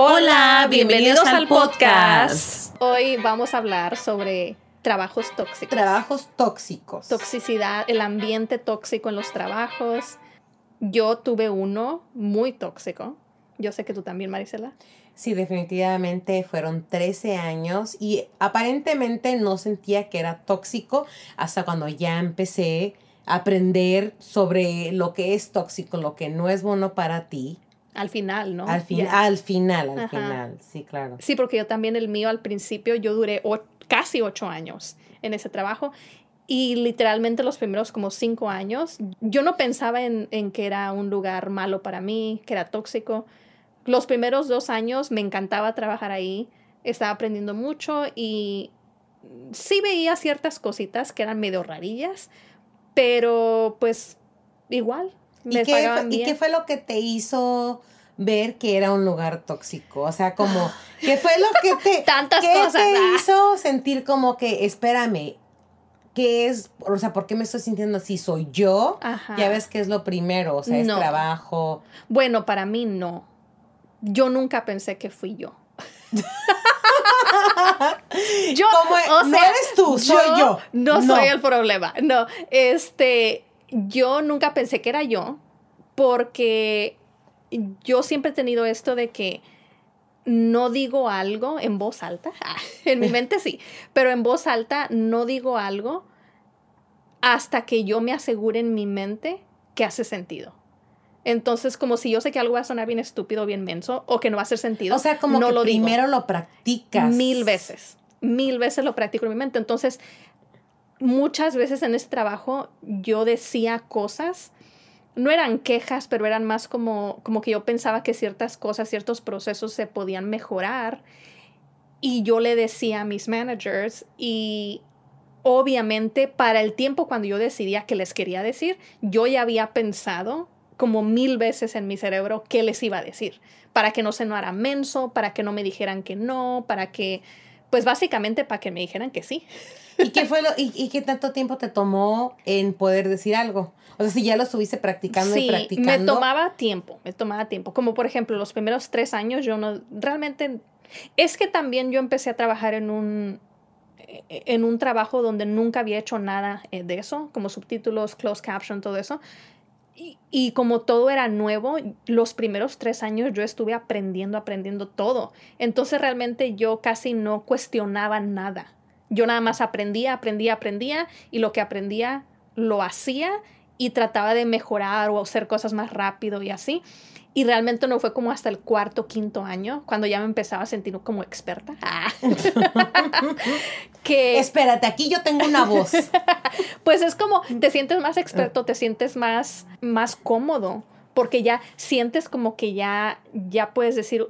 Hola, bienvenidos, al podcast. Hoy vamos a hablar sobre trabajos tóxicos. Trabajos tóxicos. Toxicidad, el ambiente tóxico en los trabajos. Yo tuve uno muy tóxico. Yo sé que tú también, Marisela. Sí, definitivamente fueron 13 años y aparentemente no sentía que era tóxico hasta cuando ya empecé a aprender sobre lo que es tóxico, lo que no es bueno para ti. Al final, ¿no? Al, fin, al final, al final, sí, claro. Sí, porque yo también el mío al principio, yo duré casi ocho años en ese trabajo y literalmente los primeros como cinco años, yo no pensaba en, en que era un lugar malo para mí, que era tóxico los primeros dos años me encantaba trabajar ahí, estaba aprendiendo mucho y sí veía ciertas cositas que eran medio rarillas, pero pues igual. ¿Y, qué, ¿Y qué fue lo que te hizo ver que era un lugar tóxico? O sea, como, ¿qué fue lo que te, Tantas cosas, te hizo sentir como que, espérame, ¿qué es? O sea, ¿por qué me estoy sintiendo así? ¿Soy yo? Ya ves que es lo primero, o sea, es trabajo. Bueno, para mí no yo nunca pensé que fui yo. yo no eres tú, soy yo. No, soy el problema. No, este, yo nunca pensé que era yo porque yo siempre he tenido esto de que no digo algo en voz alta. en mi mente sí, pero en voz alta no digo algo hasta que yo me asegure en mi mente que hace sentido. Entonces, como si yo sé que algo va a sonar bien estúpido, bien menso, o que no va a hacer sentido. O sea, como que lo primero lo practicas. Mil veces. Mil veces lo practico en mi mente. Entonces, muchas veces en este trabajo yo decía cosas, no eran quejas, pero eran más como, como que yo pensaba que ciertas cosas, ciertos procesos se podían mejorar. Y yo le decía a mis managers y obviamente para el tiempo cuando yo decidía que les quería decir, yo ya había pensado como mil veces en mi cerebro qué les iba a decir, para que no se no menso, para que no me dijeran que no, para que, pues básicamente para que me dijeran que sí. ¿Y qué fue lo, y, qué tanto tiempo te tomó en poder decir algo? O sea, si ya lo estuviste practicando y practicando. Me tomaba tiempo, me tomaba tiempo. Como por ejemplo, los primeros tres años yo no, realmente, es que también yo empecé a trabajar en un, en un trabajo donde nunca había hecho nada eh, de eso, como subtítulos, closed caption, todo eso. Y, como todo era nuevo, los primeros tres años yo estuve aprendiendo, aprendiendo todo. Entonces realmente yo casi no cuestionaba nada. Yo nada más aprendía, aprendía, aprendía y lo que aprendía lo hacía y trataba de mejorar o hacer cosas más rápido y así. Y realmente no fue como hasta el cuarto, quinto año, cuando ya me empezaba a sentir como experta. Ah. que... Espérate, aquí yo tengo una voz. pues es como, te sientes más experto, te sientes más, más cómodo, porque ya sientes como que ya, ya puedes decir,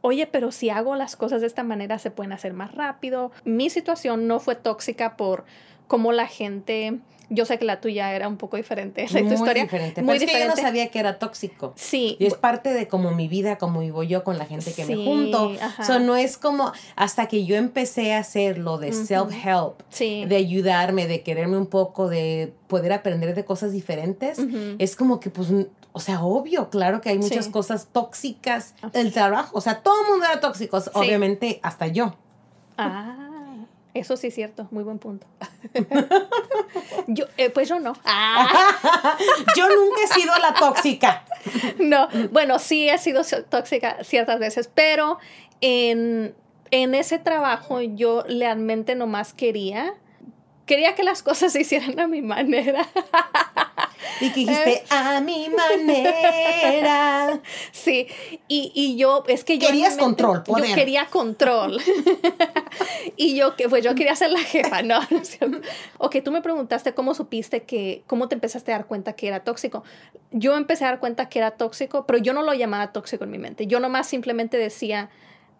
oye, pero si hago las cosas de esta manera se pueden hacer más rápido. Mi situación no fue tóxica por cómo la gente yo sé que la tuya era un poco diferente. muy historia, diferente. Muy Pero es que yo no sabía que era tóxico. Sí. Y es parte de como mi vida, como vivo yo con la gente que me junto. O sea, no es como hasta que yo empecé a hacer lo de self-help, de ayudarme, de quererme un poco, de poder aprender de cosas diferentes, es como que pues o sea, obvio, claro que hay muchas cosas tóxicas. El trabajo, o sea, todo el mundo era tóxico, obviamente hasta yo. Ah. Eso sí es cierto, muy buen punto. yo, eh, pues yo no. yo nunca he sido la tóxica. no, bueno, sí he sido tóxica ciertas veces, pero en, en ese trabajo yo realmente nomás quería quería que las cosas se hicieran a mi manera. Y que dijiste, eh. a mi manera. Sí, y, y yo, es que yo... Querías control, poder. Yo quería control. y yo, que pues yo quería ser la jefa, ¿no? ok, tú me preguntaste cómo supiste que, cómo te empezaste a dar cuenta que era tóxico. Yo empecé a dar cuenta que era tóxico, pero yo no lo llamaba tóxico en mi mente. Yo nomás simplemente decía,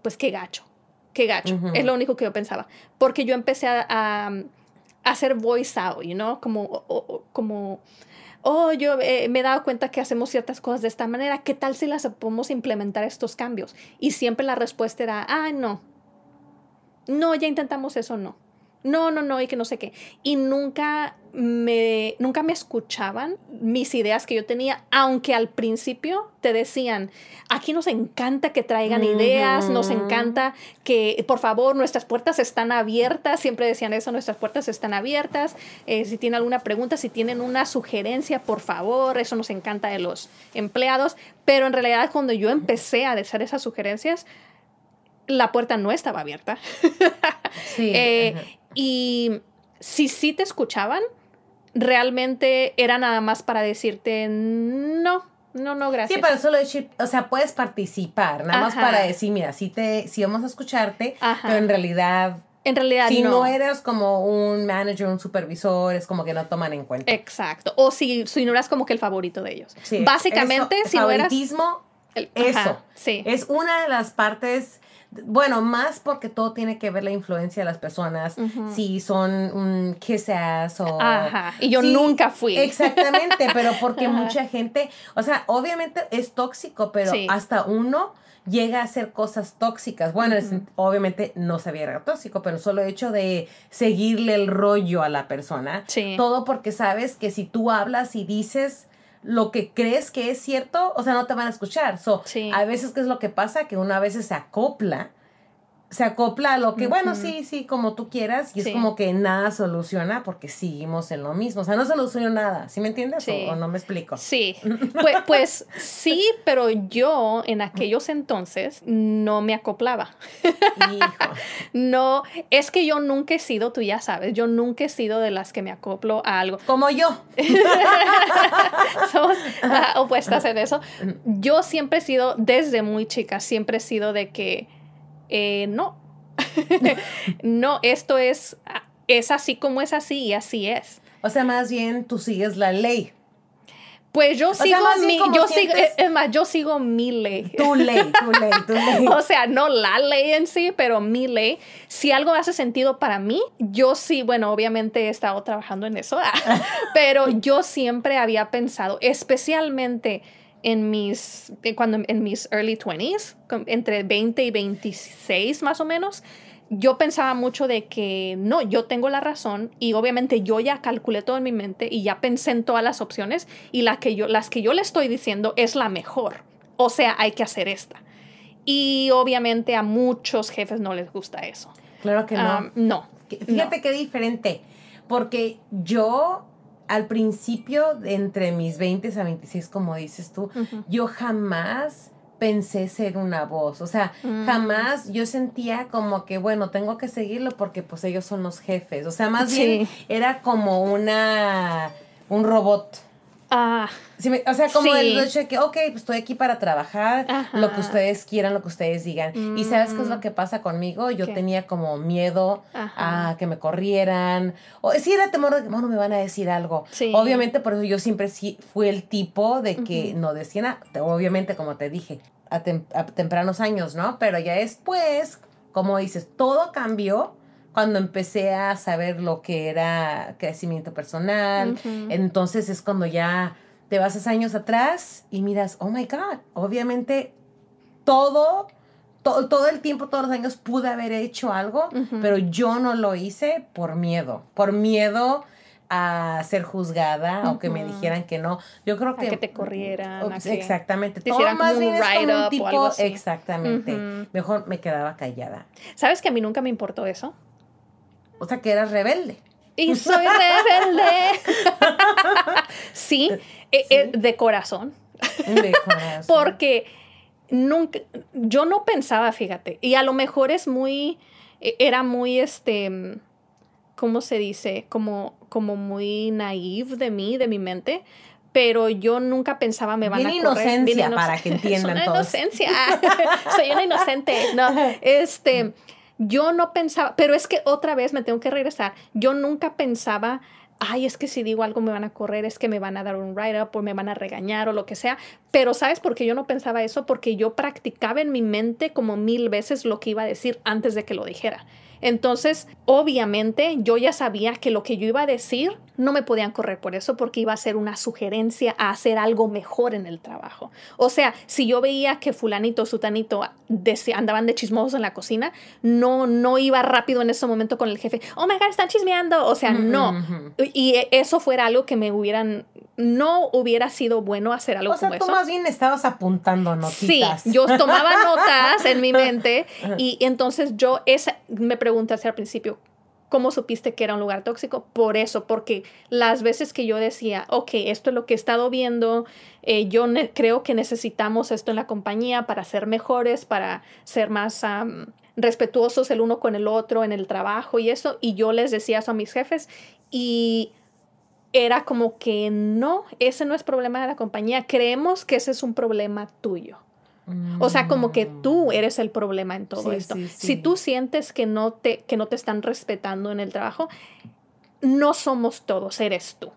pues qué gacho, qué gacho. Es lo único que yo pensaba. Porque yo empecé a hacer voice out, you know, como, como, oh, yo eh, me he dado cuenta que hacemos ciertas cosas de esta manera, ¿qué tal si las podemos implementar estos cambios? Y siempre la respuesta era, ah, no, no, ya intentamos eso, no. No, no, no, y que no sé qué. Y nunca me, nunca me escuchaban mis ideas que yo tenía, aunque al principio te decían, aquí nos encanta que traigan ideas, nos encanta que, por favor, nuestras puertas están abiertas, siempre decían eso, nuestras puertas están abiertas, eh, si tienen alguna pregunta, si tienen una sugerencia, por favor, eso nos encanta de los empleados, pero en realidad cuando yo empecé a hacer esas sugerencias, la puerta no estaba abierta. sí, eh, y si sí te escuchaban, realmente era nada más para decirte no, no, no, gracias. Sí, pero solo decir, o sea, puedes participar, nada más para decir, mira, sí, te, sí vamos a escucharte, pero en realidad en realidad si no. eres como un manager, un supervisor, es como que no toman en cuenta. Exacto. O si, si no eras como que el favorito de ellos. Sí, Básicamente, si no eras... eso. sí. Es una de las partes bueno, más porque todo tiene que ver la influencia de las personas, si son un kiss ass o... Ajá, y yo nunca fui. Exactamente, pero porque mucha gente, o sea, obviamente es tóxico, pero hasta uno llega a hacer cosas tóxicas. Bueno, obviamente no sabía era tóxico, pero solo hecho de seguirle el rollo a la persona. Sí. Todo porque sabes que si tú hablas y dices lo que crees que es cierto, o sea, no te van a escuchar. So, A veces, ¿qué es lo que pasa? Que una vez se acopla se acopla a lo que, bueno, sí, sí, como tú quieras, y es como que nada soluciona porque seguimos en lo mismo. O sea, no soluciona nada, ¿sí me entiendes? O, no me explico? Sí, pues, pues, sí, pero yo en aquellos entonces no me acoplaba. Hijo. no, es que yo nunca he sido, tú ya sabes, yo nunca he sido de las que me acoplo a algo. Como yo. Somos opuestas en eso. Yo siempre he sido, desde muy chica, siempre he sido de que eh, no, no, esto es, es así como es así y así es. O sea, más bien tú sigues la ley. Pues yo sigo mi, yo sigo, es más, yo sigo mi ley. Tu ley, tu ley, tu ley. o sea, no la ley en sí, pero mi ley. Si algo hace sentido para mí, yo sí, bueno, obviamente he estado trabajando en eso, pero yo siempre había pensado, especialmente en mis, eh, cuando en mis early 20s, entre 20 y 26 más o menos, yo pensaba mucho de que no, yo tengo la razón y obviamente yo ya calculé todo en mi mente y ya pensé en todas las opciones y la que yo, las que yo le estoy diciendo es la mejor. O sea, hay que hacer esta. Y obviamente a muchos jefes no les gusta eso. Claro que no. no. Fíjate qué diferente, porque yo al principio, entre mis 20 a 26, como dices tú, yo jamás pensé ser una voz. O sea, mm. jamás yo sentía como que, bueno, tengo que seguirlo porque pues ellos son los jefes. O sea, más bien era como una, un robot. Ah. o sea, como el hecho de que, ok, pues estoy aquí para trabajar, lo que ustedes quieran, lo que ustedes digan. Y sabes qué es lo mm. que pasa conmigo? Yo tenía como miedo a que me corrieran. O sí era temor de que, bueno, me van a decir algo. Obviamente, por eso yo siempre sí fui el tipo de que no decía nada. Obviamente, como te dije, a, tempranos años, ¿no? Pero ya después, como dices, todo cambió cuando empecé a saber lo que era crecimiento personal. Entonces es cuando ya te vas a años atrás y miras, oh my God, obviamente todo, todo el tiempo, todos los años pude haber hecho algo, pero yo no lo hice por miedo, por miedo a ser juzgada o que me dijeran que no. Yo creo que... que te corrieran. exactamente. Te Todo más tipo... algo Exactamente. Mejor me quedaba callada. ¿Sabes que a mí nunca me importó eso? O sea, que eras rebelde. Y soy rebelde. sí, eh, eh, de corazón. De corazón. Porque nunca, yo no pensaba, fíjate, y a lo mejor es muy, e, era muy, este, ¿cómo se dice? Como, como muy naive de mí, de mi mente, pero yo nunca pensaba me van a correr. inocencia, para que entiendan una inocencia. Soy una inocente. No, este yo no pensaba, pero es que otra vez me tengo que regresar, yo nunca pensaba, ay, es que si digo algo me van a correr, es que me van a dar un write-up o me van a regañar o lo que sea. Pero ¿sabes por qué yo no pensaba eso? Porque yo practicaba en mi mente como mil veces lo que iba a decir antes de que lo dijera. Entonces, obviamente, yo ya sabía que lo que yo iba a decir no me podían correr por eso porque iba a ser una sugerencia a hacer algo mejor en el trabajo. O sea, si yo veía que fulanito, sutanito andaban de chismosos en la cocina, no, no iba rápido en ese momento con el jefe, oh my God, están chismeando. O sea, no. Y eso fuera algo que me hubieran, no hubiera sido bueno hacer algo o sea, tú más bien estabas apuntando notitas. Sí, yo tomaba notas en mi mente y entonces yo esa, me preguntaste al principio, ¿Cómo supiste que era un lugar tóxico? Por eso, porque las veces que yo decía, ok, esto es lo que he estado viendo, eh, yo creo que necesitamos esto en la compañía para ser mejores, para ser más respetuosos el uno con el otro en el trabajo y eso, y yo les decía eso a mis jefes y era como que no, ese no es problema de la compañía, creemos que ese es un problema tuyo. O sea, como que tú eres el problema en todo esto. Si tú sientes que no, te, que no te están respetando en el trabajo, no somos todos, eres tú.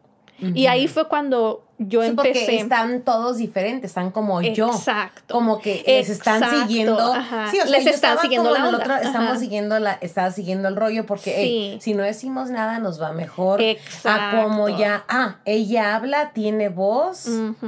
Y ahí fue cuando yo empecé. Porque están todos diferentes, están como yo. Exacto. Como que les están siguiendo. Sí, o sea, les están siguiendo la Otro, estamos siguiendo la, estaba siguiendo el rollo porque si no decimos nada nos va mejor. Exacto. A como ya, ah, ella habla, tiene voz,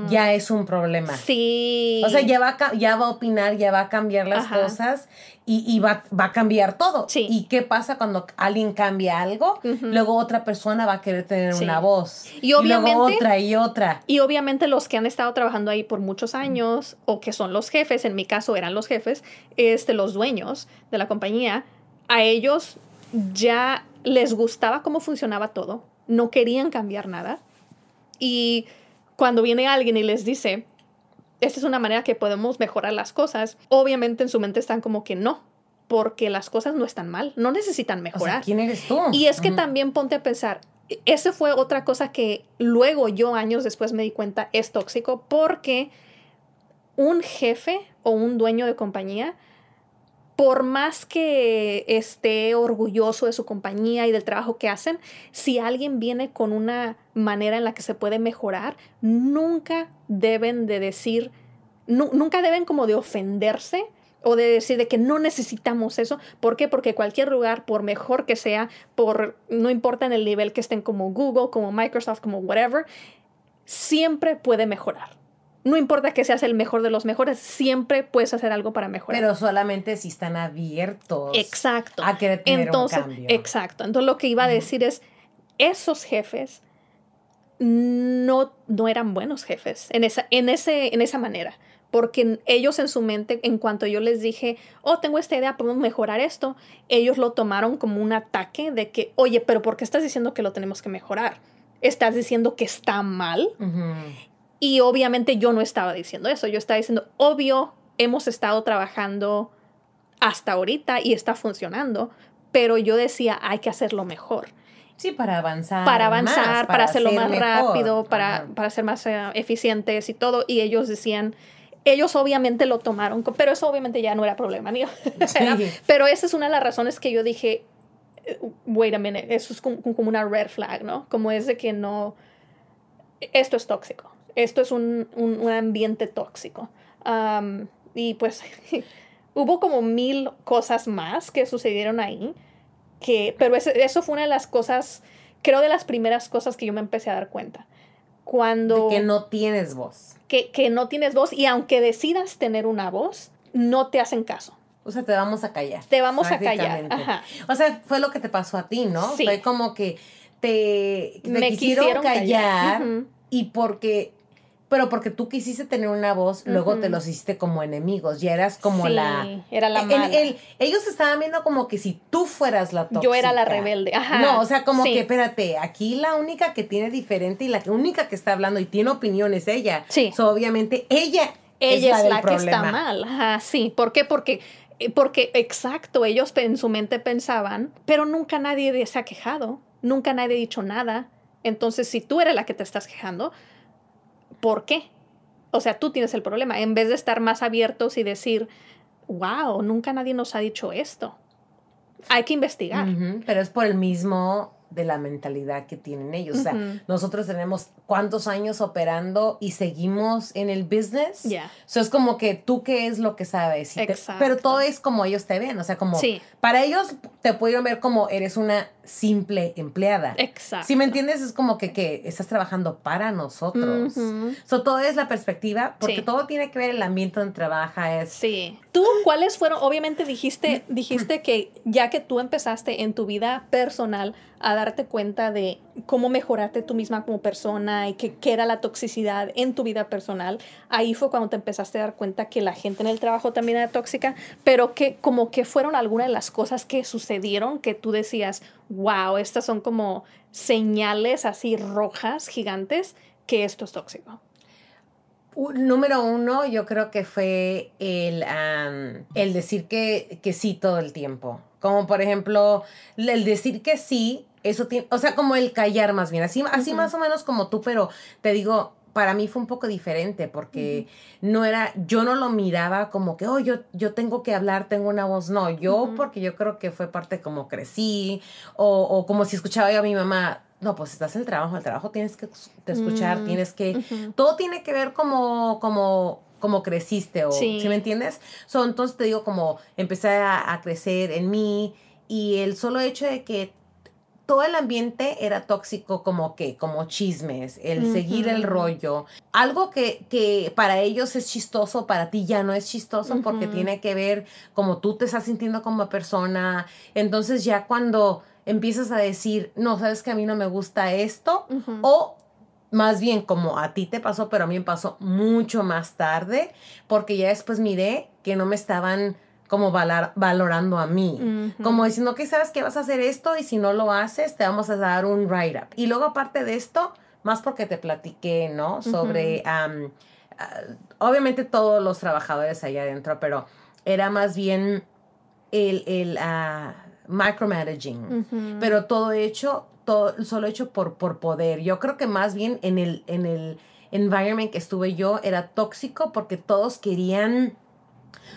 ya es un problema. Sí. O sea, ya va, a, ya va a opinar, ya va a cambiar las cosas y, va, va, a cambiar todo. Sí. ¿Y qué pasa cuando alguien cambia algo? Luego otra persona va a querer tener una voz. Y obviamente. Y luego otra y otra. Y obviamente los que han estado trabajando ahí por muchos años o que son los jefes, en mi caso eran los jefes, este, los dueños de la compañía, a ellos ya les gustaba cómo funcionaba todo, no querían cambiar nada. Y cuando viene alguien y les dice, esta es una manera que podemos mejorar las cosas, obviamente en su mente están como que no, porque las cosas no están mal, no necesitan mejorar. ¿Quién eres tú? Y es que también ponte a pensar, esa fue otra cosa que luego yo años después me di cuenta es tóxico porque un jefe o un dueño de compañía, por más que esté orgulloso de su compañía y del trabajo que hacen, si alguien viene con una manera en la que se puede mejorar, nunca deben de decir, nunca deben como de ofenderse o de decir de que no necesitamos eso. ¿Por qué? Porque cualquier lugar, por mejor que sea, por no importa en el nivel que estén como Google, como Microsoft, como whatever, siempre puede mejorar. No importa que seas el mejor de los mejores, siempre puedes hacer algo para mejorar. Pero solamente si están abiertos. Exacto. A querer tener Entonces, un cambio. Exacto. Entonces lo que iba a decir es, esos jefes no, no eran buenos jefes en esa, en, ese, en esa manera porque ellos en su mente, en cuanto yo les dije, oh, tengo esta idea, podemos mejorar esto, ellos lo tomaron como un ataque de que, oye, pero ¿por qué estás diciendo que lo tenemos que mejorar? Estás diciendo que está mal. Y obviamente yo no estaba diciendo eso, yo estaba diciendo, obvio, hemos estado trabajando hasta ahorita y está funcionando, pero yo decía, hay que hacerlo mejor. Sí, para avanzar. Para avanzar, para, hacerlo más rápido, para, para, ser más eh, eficientes y todo. Y ellos decían, ellos obviamente lo tomaron, pero eso obviamente ya no era problema mío. pero esa es una de las razones que yo dije, eh, wait a minute, eso es como, una red flag, ¿no? Como es de que no, esto es tóxico, esto es un, un, ambiente tóxico. y pues hubo como mil cosas más que sucedieron ahí, que, pero eso fue una de las cosas, creo de las primeras cosas que yo me empecé a dar cuenta. Cuando... De que no tienes voz que, no tienes voz y aunque decidas tener una voz, no te hacen caso. O sea, te vamos a callar. Te vamos a callar. O sea, fue lo que te pasó a ti, ¿no? Fue como que te, Me quisieron, callar, y porque pero porque tú quisiste tener una voz, luego te los hiciste como enemigos, ya eras como la... era la mala. ellos estaban viendo como que si tú fueras la tóxica. Yo era la rebelde, ajá. No, o sea, como que, espérate, aquí la única que tiene diferente y la única que está hablando y tiene opinión es ella. Sí. obviamente ella, ella es la, que está mal, ajá, sí. ¿Por qué? Porque eh, porque exacto, ellos en su mente pensaban, pero nunca nadie se ha quejado, nunca nadie ha dicho nada. Entonces, si tú eres la que te estás quejando, ¿por qué? O sea, tú tienes el problema, en vez de estar más abiertos y decir, wow, nunca nadie nos ha dicho esto. Hay que investigar. pero es por el mismo de la mentalidad que tienen ellos. O sea, nosotros tenemos cuántos años operando y seguimos en el business. Ya. So es como que tú qué es lo que sabes. pero todo es como ellos te ven. O sea, como para ellos te pueden ver como eres una simple empleada. Exacto. Si me entiendes, es como que, que estás trabajando para nosotros. So todo es la perspectiva, porque todo tiene que ver el ambiente donde trabaja. Es, sí. ¿Tú cuáles fueron? Obviamente dijiste, dijiste que ya que tú empezaste en tu vida personal a darte cuenta de cómo mejorarte tú misma como persona y qué era la toxicidad en tu vida personal, ahí fue cuando te empezaste a dar cuenta que la gente en el trabajo también era tóxica, pero que como que fueron algunas de las cosas que sucedieron que tú decías, wow, estas son como señales así rojas, gigantes, que esto es tóxico. Número uno, yo creo que fue el, el decir que, que sí todo el tiempo. Como por ejemplo, el decir que sí, eso tiene, o sea, como el callar más bien, así, así más o menos como tú, pero te digo, para mí fue un poco diferente porque no era, yo no lo miraba como que, oh, yo, yo tengo que hablar, tengo una voz, no, yo porque yo creo que fue parte como crecí o, o como si escuchaba yo a mi mamá, no, pues estás en el trabajo, el trabajo tienes que escuchar, mm, tienes que, todo tiene que ver como, como como creciste o, sí. me entiendes? So, entonces te digo como empecé a, crecer en mí y el solo hecho de que todo el ambiente era tóxico como que, como chismes, el seguir el rollo. Algo que, que, para ellos es chistoso, para ti ya no es chistoso porque tiene que ver como tú te estás sintiendo como persona. Entonces ya cuando empiezas a decir, no, sabes que a mí no me gusta esto, o más bien como a ti te pasó, pero a mí me pasó mucho más tarde, porque ya después miré que no me estaban como valorando a mí, como diciendo que sabes que vas a hacer esto y si no lo haces te vamos a dar un write-up. Y luego aparte de esto, más porque te platiqué, ¿no? Sobre, ah, obviamente todos los trabajadores allá adentro, pero era más bien el, el uh, micromanaging, pero todo hecho todo, solo hecho por, por poder. Yo creo que más bien en el, en el environment que estuve yo era tóxico porque todos querían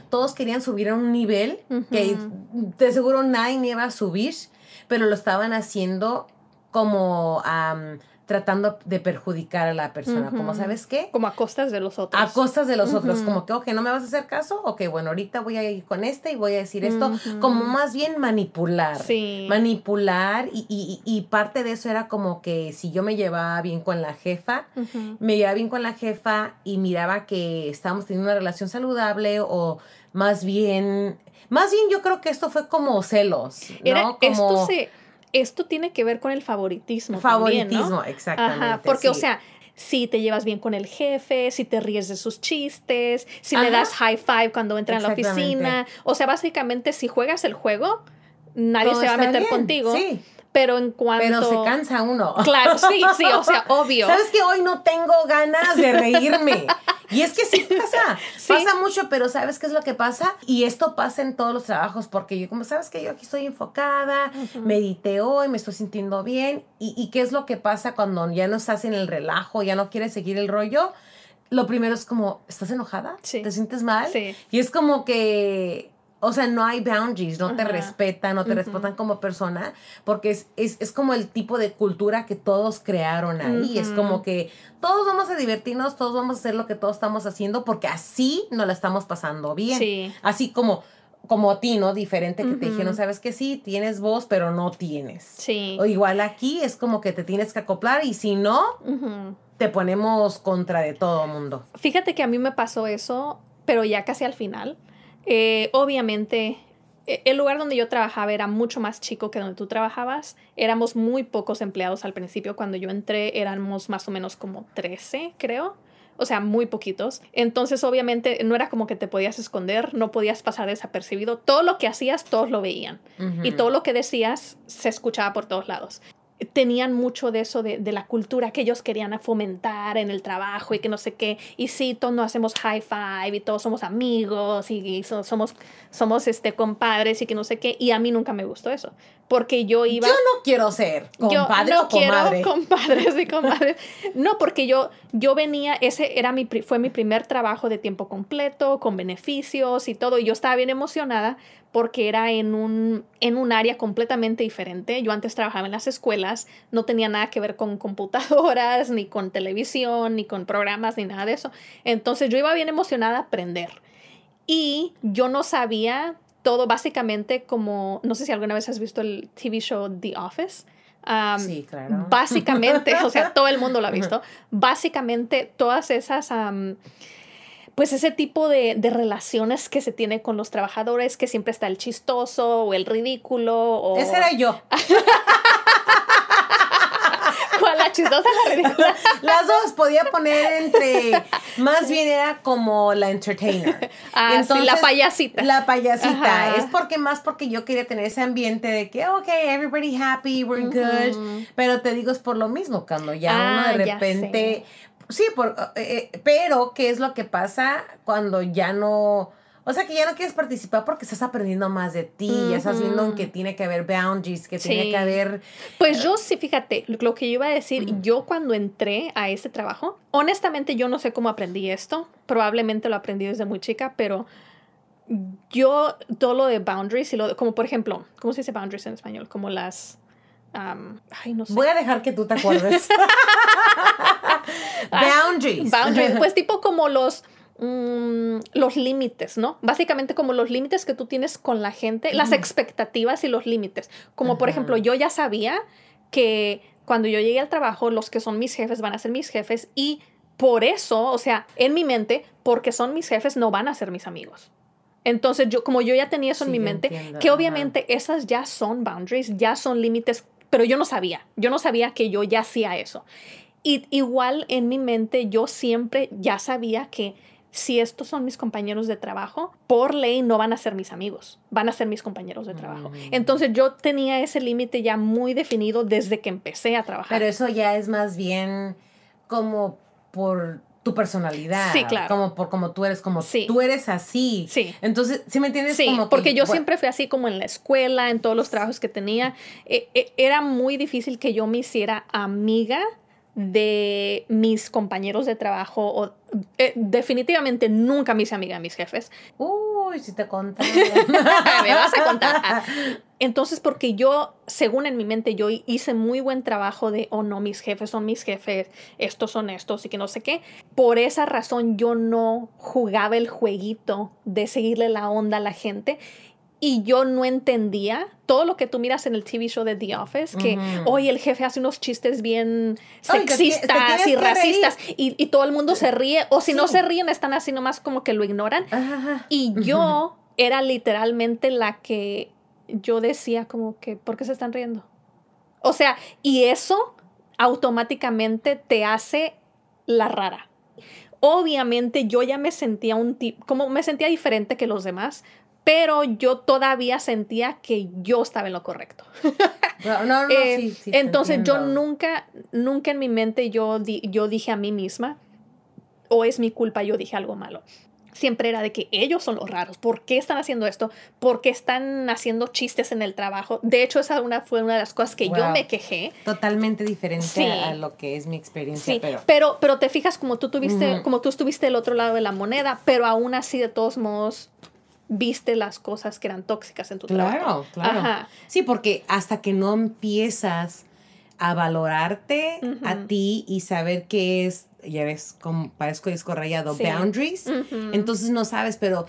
todos querían subir a un nivel que de seguro nadie iba a subir, pero lo estaban haciendo como tratando de perjudicar a la persona. Como, ¿sabes qué? Como a costas de los otros. A costas de los otros. Como que, ok, no me vas a hacer caso. Ok, bueno, ahorita voy a ir con este y voy a decir esto. Como más bien manipular. Sí. Manipular. Y, y, y, parte de eso era como que si yo me llevaba bien con la jefa, me llevaba bien con la jefa y miraba que estábamos teniendo una relación saludable o más bien... Más bien yo creo que esto fue como celos, ¿no? Era, como, esto se esto tiene que ver con el favoritismo. Favoritismo, exactamente. porque, o sea, si te llevas bien con el jefe, si te ríes de sus chistes, si le das high five cuando entra en la oficina. O sea, básicamente, si juegas el juego, nadie se va a meter contigo. Sí. Pero en cuanto. Pero se cansa uno. Claro, sí, sí, o sea, obvio. ¿Sabes que hoy no tengo ganas de reírme? Y es que sí pasa, pasa mucho, pero ¿sabes qué es lo que pasa? Y esto pasa en todos los trabajos, porque yo como, ¿sabes que Yo aquí estoy enfocada, medité hoy, me estoy sintiendo bien. Y, ¿Y qué es lo que pasa cuando ya no estás en el relajo, ya no quieres seguir el rollo? Lo primero es como, ¿estás enojada? Sí. ¿Te sientes mal? Sí. Y es como que o sea, no hay boundaries, no te respetan, no te respetan como persona, porque es, es, es, como el tipo de cultura que todos crearon ahí. Es como que todos vamos a divertirnos, todos vamos a hacer lo que todos estamos haciendo, porque así nos la estamos pasando bien. Sí. Así como como a ti, ¿no? Diferente que te dijeron, sabes que sí, tienes voz, pero no tienes. Sí. O igual aquí es como que te tienes que acoplar y si no, te ponemos contra de todo mundo. Fíjate que a mí me pasó eso, pero ya casi al final. Eh, obviamente, e, el lugar donde yo trabajaba era mucho más chico que donde tú trabajabas. Éramos muy pocos empleados al principio. Cuando yo entré éramos más o menos como 13, creo. O sea, muy poquitos. Entonces, obviamente, no era como que te podías esconder, no podías pasar desapercibido. Todo lo que hacías, todos lo veían. Y todo lo que decías se escuchaba por todos lados tenían mucho de eso, de, la cultura que ellos querían fomentar en el trabajo y que no sé qué. Y sí, todos nos hacemos high five y todos somos amigos y, somos, somos este, compadres y que no sé qué. Y a mí nunca me gustó eso. Porque yo iba... Yo no quiero ser compadre yo no quiero compadres y comadres. no, porque yo, yo venía, ese era mi, fue mi primer trabajo de tiempo completo, con beneficios y todo. Y yo estaba bien emocionada porque era en un, en un área completamente diferente. Yo antes trabajaba en las escuelas, no tenía nada que ver con computadoras, ni con televisión, ni con programas, ni nada de eso. Entonces yo iba bien emocionada a aprender. Y yo no sabía todo básicamente como, no sé si alguna vez has visto el TV show The Office. sí, claro. Básicamente, o sea, todo el mundo lo ha visto. Básicamente, todas esas pues ese tipo de, relaciones que se tiene con los trabajadores, que siempre está el chistoso o el ridículo. O... Ese era yo. ¿Cuál? ¿La chistosa la ridícula? Las dos podía poner entre. Más bien era como la entertainer. Ah, sí, la payasita. La payasita. Es porque más porque yo quería tener ese ambiente de que, ok, everybody happy, we're good. Pero te digo, es por lo mismo, cuando ya uno de ah, repente Sí, por, eh, eh, pero ¿qué es lo que pasa cuando ya no... O sea, que ya no quieres participar porque estás aprendiendo más de ti, ya estás viendo que tiene que haber boundaries, que tiene que haber... Pues yo sí, fíjate, lo que yo iba a decir, yo cuando entré a ese trabajo, honestamente yo no sé cómo aprendí esto, probablemente lo aprendí desde muy chica, pero yo todo lo de boundaries y lo de, como por ejemplo, ¿cómo se dice boundaries en español? Como las... ay, no sé. Voy a dejar que tú te acuerdes. boundaries. Pues tipo como los... Mm, los límites, ¿no? Básicamente como los límites que tú tienes con la gente, las expectativas y los límites. Como por ejemplo, yo ya sabía que cuando yo llegué al trabajo, los que son mis jefes van a ser mis jefes y por eso, o sea, en mi mente, porque son mis jefes, no van a ser mis amigos. Entonces, yo, como yo ya tenía eso en mi mente, que obviamente esas ya son boundaries, ya son límites, pero yo no sabía, yo no sabía que yo ya hacía eso. Y igual en mi mente yo siempre ya sabía que si estos son mis compañeros de trabajo, por ley no van a ser mis amigos, van a ser mis compañeros de trabajo. Mm. Entonces yo tenía ese límite ya muy definido desde que empecé a trabajar. Pero eso ya es más bien como por tu personalidad. Sí, claro. Como por como tú eres, como tú eres así. Sí. Entonces, ¿sí me entiendes? Sí, porque yo siempre fui así como en la escuela, en todos los trabajos que tenía. Eh, eh, era muy difícil que yo me hiciera amiga de mis compañeros de trabajo o eh, definitivamente nunca me hice amiga de mis jefes. Uy, si te contara. me vas a contar. Entonces, porque yo, según en mi mente, yo hice muy buen trabajo de, oh no, mis jefes son mis jefes, estos son estos y que no sé qué. Por esa razón yo no jugaba el jueguito de seguirle la onda a la gente y yo no entendía todo lo que tú miras en el TV show de The Office, que hoy el jefe hace unos chistes bien sexistas y racistas y, todo el mundo se ríe, o si no se ríen están así nomás como que lo ignoran. Y yo era literalmente la que yo decía como que, ¿por qué se están riendo? O sea, y eso automáticamente te hace la rara. Obviamente yo ya me sentía un tipo, como me sentía diferente que los demás, pero yo todavía sentía que yo estaba en lo correcto. No, no, eh, entonces yo nunca, nunca en mi mente yo, yo dije a mí misma, o es mi culpa, yo dije algo malo. Siempre era de que ellos son los raros. ¿Por qué están haciendo esto? ¿Por qué están haciendo chistes en el trabajo? De hecho, esa una, fue una de las cosas que yo me quejé. Totalmente diferente a lo que es mi experiencia. Sí, pero... pero, te fijas como tú tuviste, como tú estuviste del otro lado de la moneda, pero aún así, de todos modos, viste las cosas que eran tóxicas en tu trabajo. Claro, claro. Sí, porque hasta que no empiezas a valorarte a ti y saber qué es, ya ves, como parezco disco rayado, boundaries, entonces no sabes, pero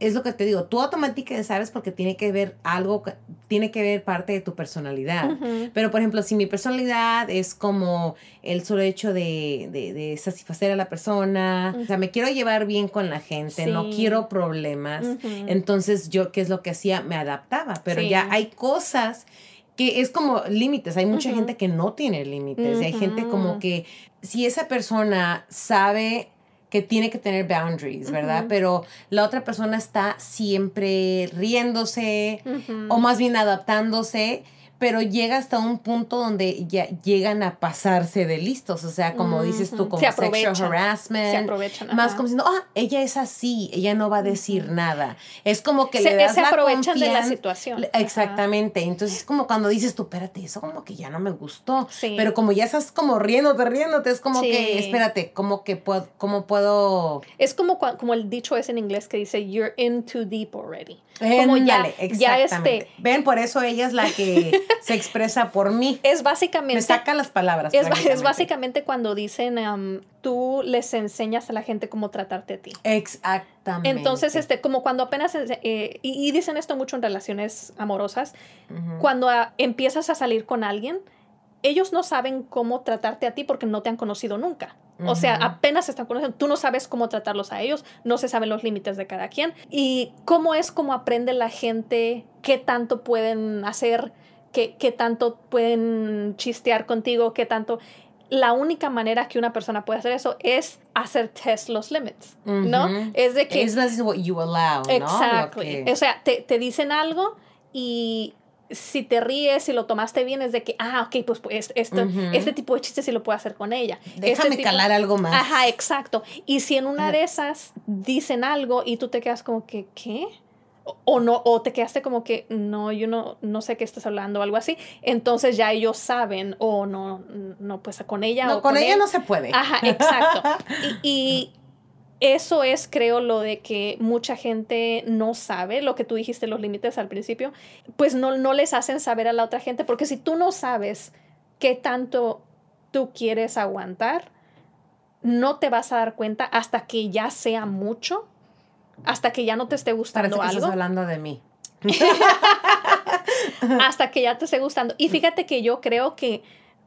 es lo que te digo, tú automáticamente sabes porque tiene que ver algo, tiene que ver parte de tu personalidad. Pero, por ejemplo, si mi personalidad es como el solo hecho de, de, satisfacer a la persona, o sea, me quiero llevar bien con la gente, no quiero problemas, entonces yo, ¿qué es lo que hacía? Me adaptaba, pero ya hay cosas que es como límites, hay mucha gente que no tiene límites, y hay gente como que si esa persona sabe que tiene que tener boundaries, ¿verdad? Pero la otra persona está siempre riéndose o más bien adaptándose, pero llega hasta un punto donde ya llegan a pasarse de listos, o sea, como dices tú, como sexual harassment, se aprovechan, más como diciendo, ah, ella es así, ella no va a decir nada. Es como que le das se aprovechan de la situación. Exactamente, entonces es como cuando dices tú, espérate, eso como que ya no me gustó, pero como ya estás como riéndote, riéndote, es como que, espérate, como que puedo, cómo puedo... Es como, como el dicho es en inglés que dice, you're in too deep already. Como ya, ya este... Ven, por eso ella es la que se expresa por mí. Es básicamente... Me saca las palabras. Es, es básicamente cuando dicen, um, tú les enseñas a la gente cómo tratarte a ti. Exactamente. Entonces, este, como cuando apenas, eh, y, dicen esto mucho en relaciones amorosas, cuando empiezas a salir con alguien, ellos no saben cómo tratarte a ti porque no te han conocido nunca. O sea, apenas están conociendo, tú no sabes cómo tratarlos a ellos, no se saben los límites de cada quien y cómo es como aprende la gente qué tanto pueden hacer, qué, qué tanto pueden chistear contigo, qué tanto la única manera que una persona puede hacer eso es hacer test los limits, ¿no? Es de que... Es what you allow, ¿no? Exacto. O sea, te, te, dicen algo y si te ríes, si lo tomaste bien, es de que, ah, ok, pues, pues esto, este tipo de chistes sí lo puedo hacer con ella. Déjame este calar algo más. Ajá, exacto. Y si en una de esas dicen algo y tú te quedas como que, ¿qué? O, no, o te quedaste como que, no, yo no, no sé qué estás hablando o algo así. Entonces ya ellos saben, o no, no, pues con ella. No, con, ella no se puede. Ajá, exacto. y eso es, creo, lo de que mucha gente no sabe, lo que tú dijiste, los límites al principio, pues no, no les hacen saber a la otra gente, porque si tú no sabes qué tanto tú quieres aguantar, no te vas a dar cuenta hasta que ya sea mucho, hasta que ya no te esté gustando Parece que Estás hablando de mí. hasta que ya te esté gustando. Y fíjate que yo creo que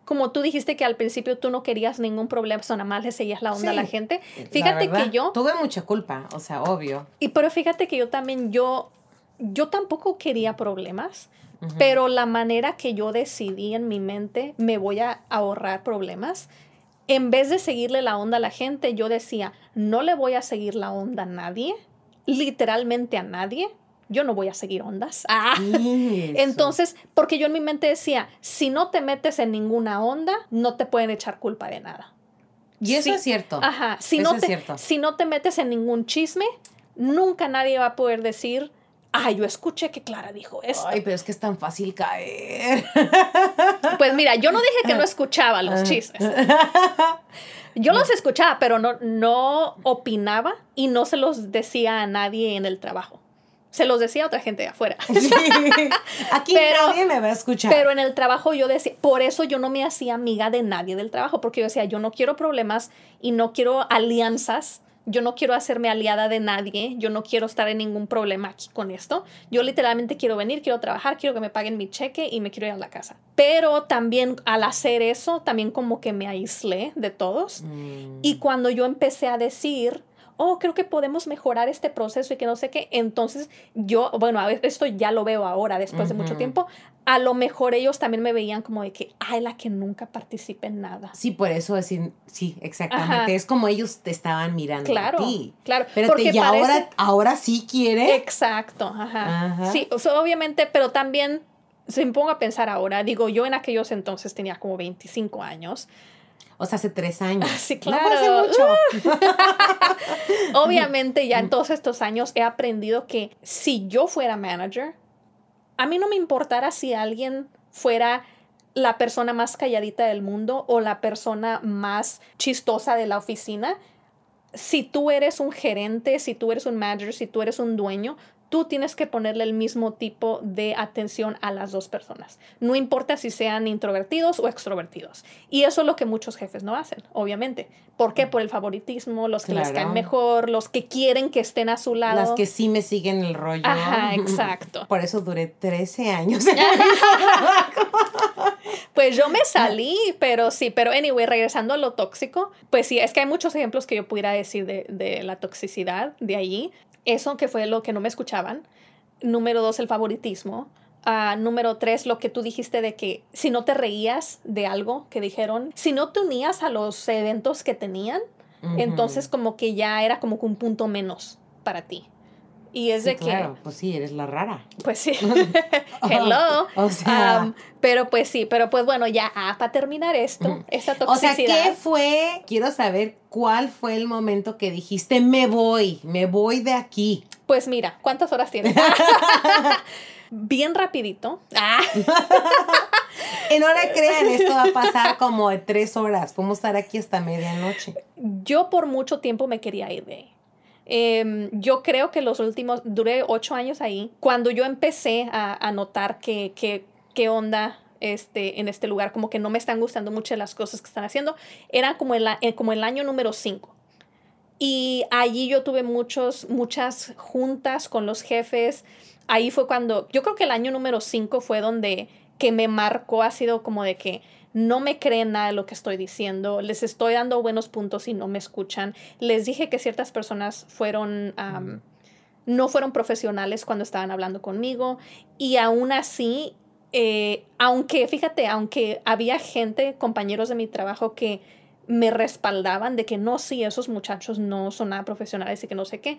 como tú dijiste que al principio tú no querías ningún problema, nada más le seguías la onda a la gente. Fíjate que yo... Tuve mucha culpa, o sea, obvio. Y pero fíjate que yo también, yo, yo tampoco quería problemas, pero la manera que yo decidí en mi mente, me voy a ahorrar problemas, en vez de seguirle la onda a la gente, yo decía, no le voy a seguir la onda a nadie, literalmente a nadie, yo no voy a seguir ondas. Ah. Entonces, porque yo en mi mente decía, si no te metes en ninguna onda, no te pueden echar culpa de nada. Y eso es cierto. Ajá. Si, no te, si no te metes en ningún chisme, nunca nadie va a poder decir, ah, yo escuché que Clara dijo esto. Ay, pero es que es tan fácil caer. Pues mira, yo no dije que no escuchaba los chismes. Yo los escuchaba, pero no, no opinaba y no se los decía a nadie en el trabajo se los decía a otra gente de afuera. Aquí nadie me va a escuchar. Pero en el trabajo yo decía, por eso yo no me hacía amiga de nadie del trabajo, porque yo decía, yo no quiero problemas y no quiero alianzas, yo no quiero hacerme aliada de nadie, yo no quiero estar en ningún problema aquí con esto. Yo literalmente quiero venir, quiero trabajar, quiero que me paguen mi cheque y me quiero ir a la casa. Pero también al hacer eso, también como que me aislé de todos. Mm. Y cuando yo empecé a decir, oh, creo que podemos mejorar este proceso y que no sé qué. Entonces yo, bueno, a ver, esto ya lo veo ahora, después de mucho tiempo. A lo mejor ellos también me veían como de que, ay, la que nunca participe en nada. Sí, por eso decir, sí, exactamente. Es como ellos te estaban mirando claro, a ti. Claro, Pero porque y ahora, ahora sí quiere. Exacto, ajá. Sí, obviamente, pero también se me pongo a pensar ahora, digo, yo en aquellos entonces tenía como 25 años. O sea, hace tres años. Sí, claro. mucho. Obviamente, ya en todos estos años he aprendido que si yo fuera manager, a mí no me importara si alguien fuera la persona más calladita del mundo o la persona más chistosa de la oficina. Si tú eres un gerente, si tú eres un manager, si tú eres un dueño, tú tienes que ponerle el mismo tipo de atención a las dos personas. No importa si sean introvertidos o extrovertidos. Y eso es lo que muchos jefes no hacen, obviamente. ¿Por qué? Por el favoritismo, los que les caen mejor, los que quieren que estén a su lado. Las que sí me siguen el rollo. Ajá, exacto. Por eso duré 13 años. pues yo me salí, pero sí, pero anyway, regresando a lo tóxico, pues sí, es que hay muchos ejemplos que yo pudiera decir de, de la toxicidad de allí. Eso que fue lo que no me escuchaban. Número dos, el favoritismo. Uh, número tres, lo que tú dijiste de que si no te reías de algo que dijeron, si no te unías a los eventos que tenían, entonces como que ya era como un punto menos para ti. Y es de claro, pues sí, eres la rara. Pues sí. Hello. o sea. pero pues sí, pero pues bueno, ya ah, para terminar esto, esta toxicidad. O sea, ¿qué fue? Quiero saber cuál fue el momento que dijiste, me voy, me voy de aquí. Pues mira, ¿cuántas horas tienes? Bien rapidito. Ah. y no le crean, esto va a pasar como de tres horas. Podemos estar aquí hasta medianoche. Yo por mucho tiempo me quería ir de ahí. Em, yo creo que los últimos, duré ocho años ahí. Cuando yo empecé a, notar que, que, onda este, en este lugar, como que no me están gustando mucho las cosas que están haciendo, era como el, eh, como el año número cinco. Y allí yo tuve muchos, muchas juntas con los jefes. Ahí fue cuando, yo creo que el año número cinco fue donde que me marcó, ha sido como de que no me creen nada de lo que estoy diciendo, les estoy dando buenos puntos y no me escuchan. Les dije que ciertas personas fueron, no fueron profesionales cuando estaban hablando conmigo y aún así, eh, aunque, fíjate, aunque había gente, compañeros de mi trabajo que me respaldaban de que no, sí, esos muchachos no son nada profesionales y que no sé qué.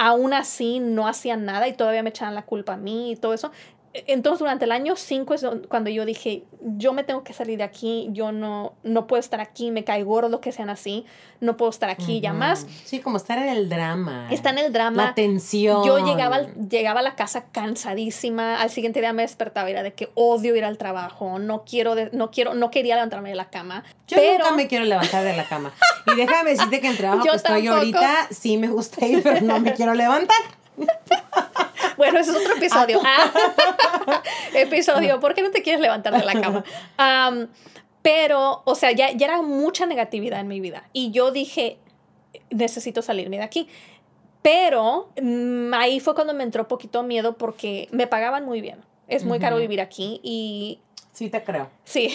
aún así no hacían nada y todavía me echaban la culpa a mí y todo eso entonces durante el año 5 es cuando yo dije, yo me tengo que salir de aquí, yo no, no puedo estar aquí, me cae gordo que sean así, no puedo estar aquí ya más. Sí, como estar en el drama. Está en el drama. La tensión. Yo llegaba, llegaba a la casa cansadísima, al siguiente día me despertaba y era de que odio ir al trabajo, no quiero, no quiero, no quería levantarme de la cama. Yo nunca me quiero levantar de la cama. Y déjame decirte que en trabajo que estoy ahorita sí me gusta ir, pero no me quiero levantar. Bueno, ese es otro episodio. Ah. episodio, ¿por qué no te quieres levantar de la cama? pero, o sea, ya, ya era mucha negatividad en mi vida. Y yo dije, necesito salirme de aquí. Pero mm, ahí fue cuando me entró poquito miedo porque me pagaban muy bien. Es muy caro vivir aquí y... Sí, te creo. Sí,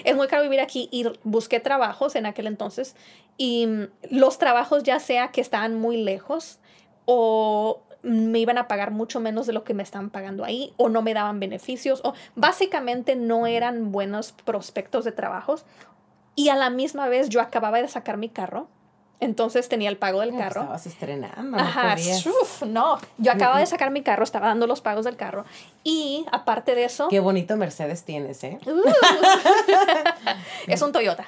es muy caro vivir aquí y busqué trabajos en aquel entonces y mm, los trabajos ya sea que estaban muy lejos o me iban a pagar mucho menos de lo que me estaban pagando ahí o no me daban beneficios o básicamente no eran buenos prospectos de trabajos y a la misma vez yo acababa de sacar mi carro entonces tenía el pago del carro. Estabas estrenando. Ajá, no. Yo acababa de sacar mi carro, estaba dando los pagos del carro. Y aparte de eso. Qué bonito Mercedes tienes, ¿eh? Uh. es un Toyota.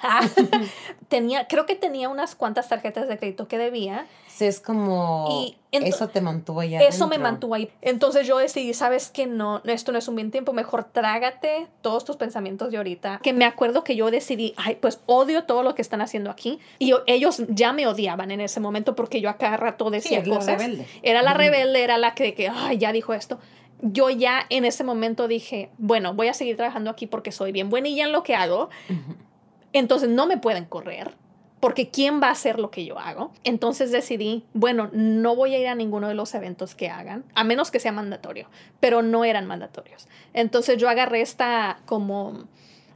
tenía, creo que tenía unas cuantas tarjetas de crédito que debía. Sí, es como. eso te mantuvo ahí. Eso me mantuvo ahí. Entonces yo decidí, ¿sabes que No, esto no es un bien tiempo. Mejor trágate todos tus pensamientos de ahorita. Que me acuerdo que yo decidí, ay, pues odio todo lo que están haciendo aquí. Y ellos ya me odiaban en ese momento porque yo a cada rato decía cosas. La rebelde. Era la rebelde, era la que, que, ay, ya dijo esto yo ya en ese momento dije, bueno, voy a seguir trabajando aquí porque soy bien buenilla en lo que hago. Entonces no me pueden correr porque ¿quién va a hacer lo que yo hago? Entonces decidí, bueno, no voy a ir a ninguno de los eventos que hagan, a menos que sea mandatorio, pero no eran mandatorios. Entonces yo agarré esta como,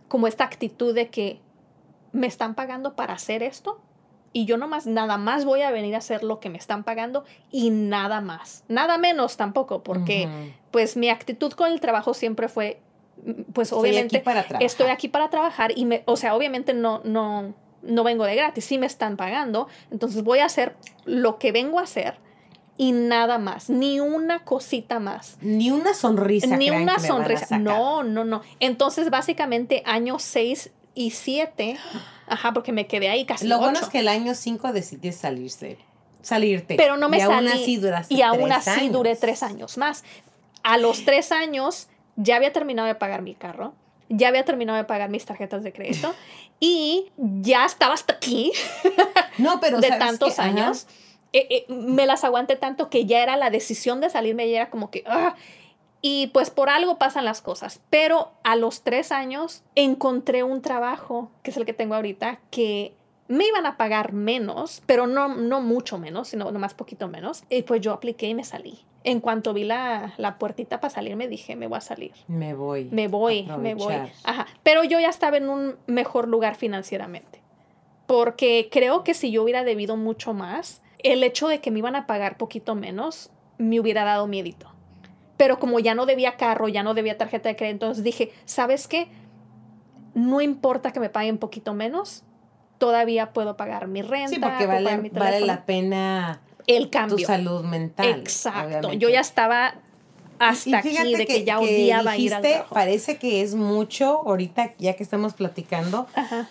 como esta actitud de que me están pagando para hacer esto, y yo nomás, nada más voy a venir a hacer lo que me están pagando y nada más. Nada menos tampoco, porque pues mi actitud con el trabajo siempre fue, pues obviamente estoy aquí para trabajar y me, o sea, obviamente no, no, no vengo de gratis, sí me están pagando, entonces voy a hacer lo que vengo a hacer y nada más, ni una cosita más. Ni una sonrisa. Ni una sonrisa. No, no, no. Entonces, básicamente, años 6 y 7 Ajá, porque me quedé ahí casi. Lo bueno es que el año 5 decidí salirse, salirte. Pero no me y salí. Aún así duraste y aún así duré tres años más. A los tres años ya había terminado de pagar mi carro, ya había terminado de pagar mis tarjetas de crédito y ya estaba hasta aquí. No, pero de tantos años. Eh, eh, me las aguanté tanto que ya era la decisión de salirme y era como que. Ah, y pues por algo pasan las cosas. Pero a los tres años encontré un trabajo, que es el que tengo ahorita, que me iban a pagar menos, pero no, no mucho menos, sino nomás poquito menos. Y pues yo apliqué y me salí. En cuanto vi la, la puertita para salir, me dije, me voy a salir. Me voy. Me voy, me voy. Ajá. Pero yo ya estaba en un mejor lugar financieramente. Porque creo que si yo hubiera debido mucho más, el hecho de que me iban a pagar poquito menos me hubiera dado miedito. Pero como ya no debía carro, ya no debía tarjeta de crédito, entonces dije, ¿sabes qué? No importa que me paguen poquito menos, todavía puedo pagar mi renta. Sí, porque vale, vale la pena el cambio. Tu salud mental. Exacto. Yo ya estaba hasta aquí de que, ya odiaba ir al trabajo. Parece que es mucho ahorita, ya que estamos platicando. Ajá.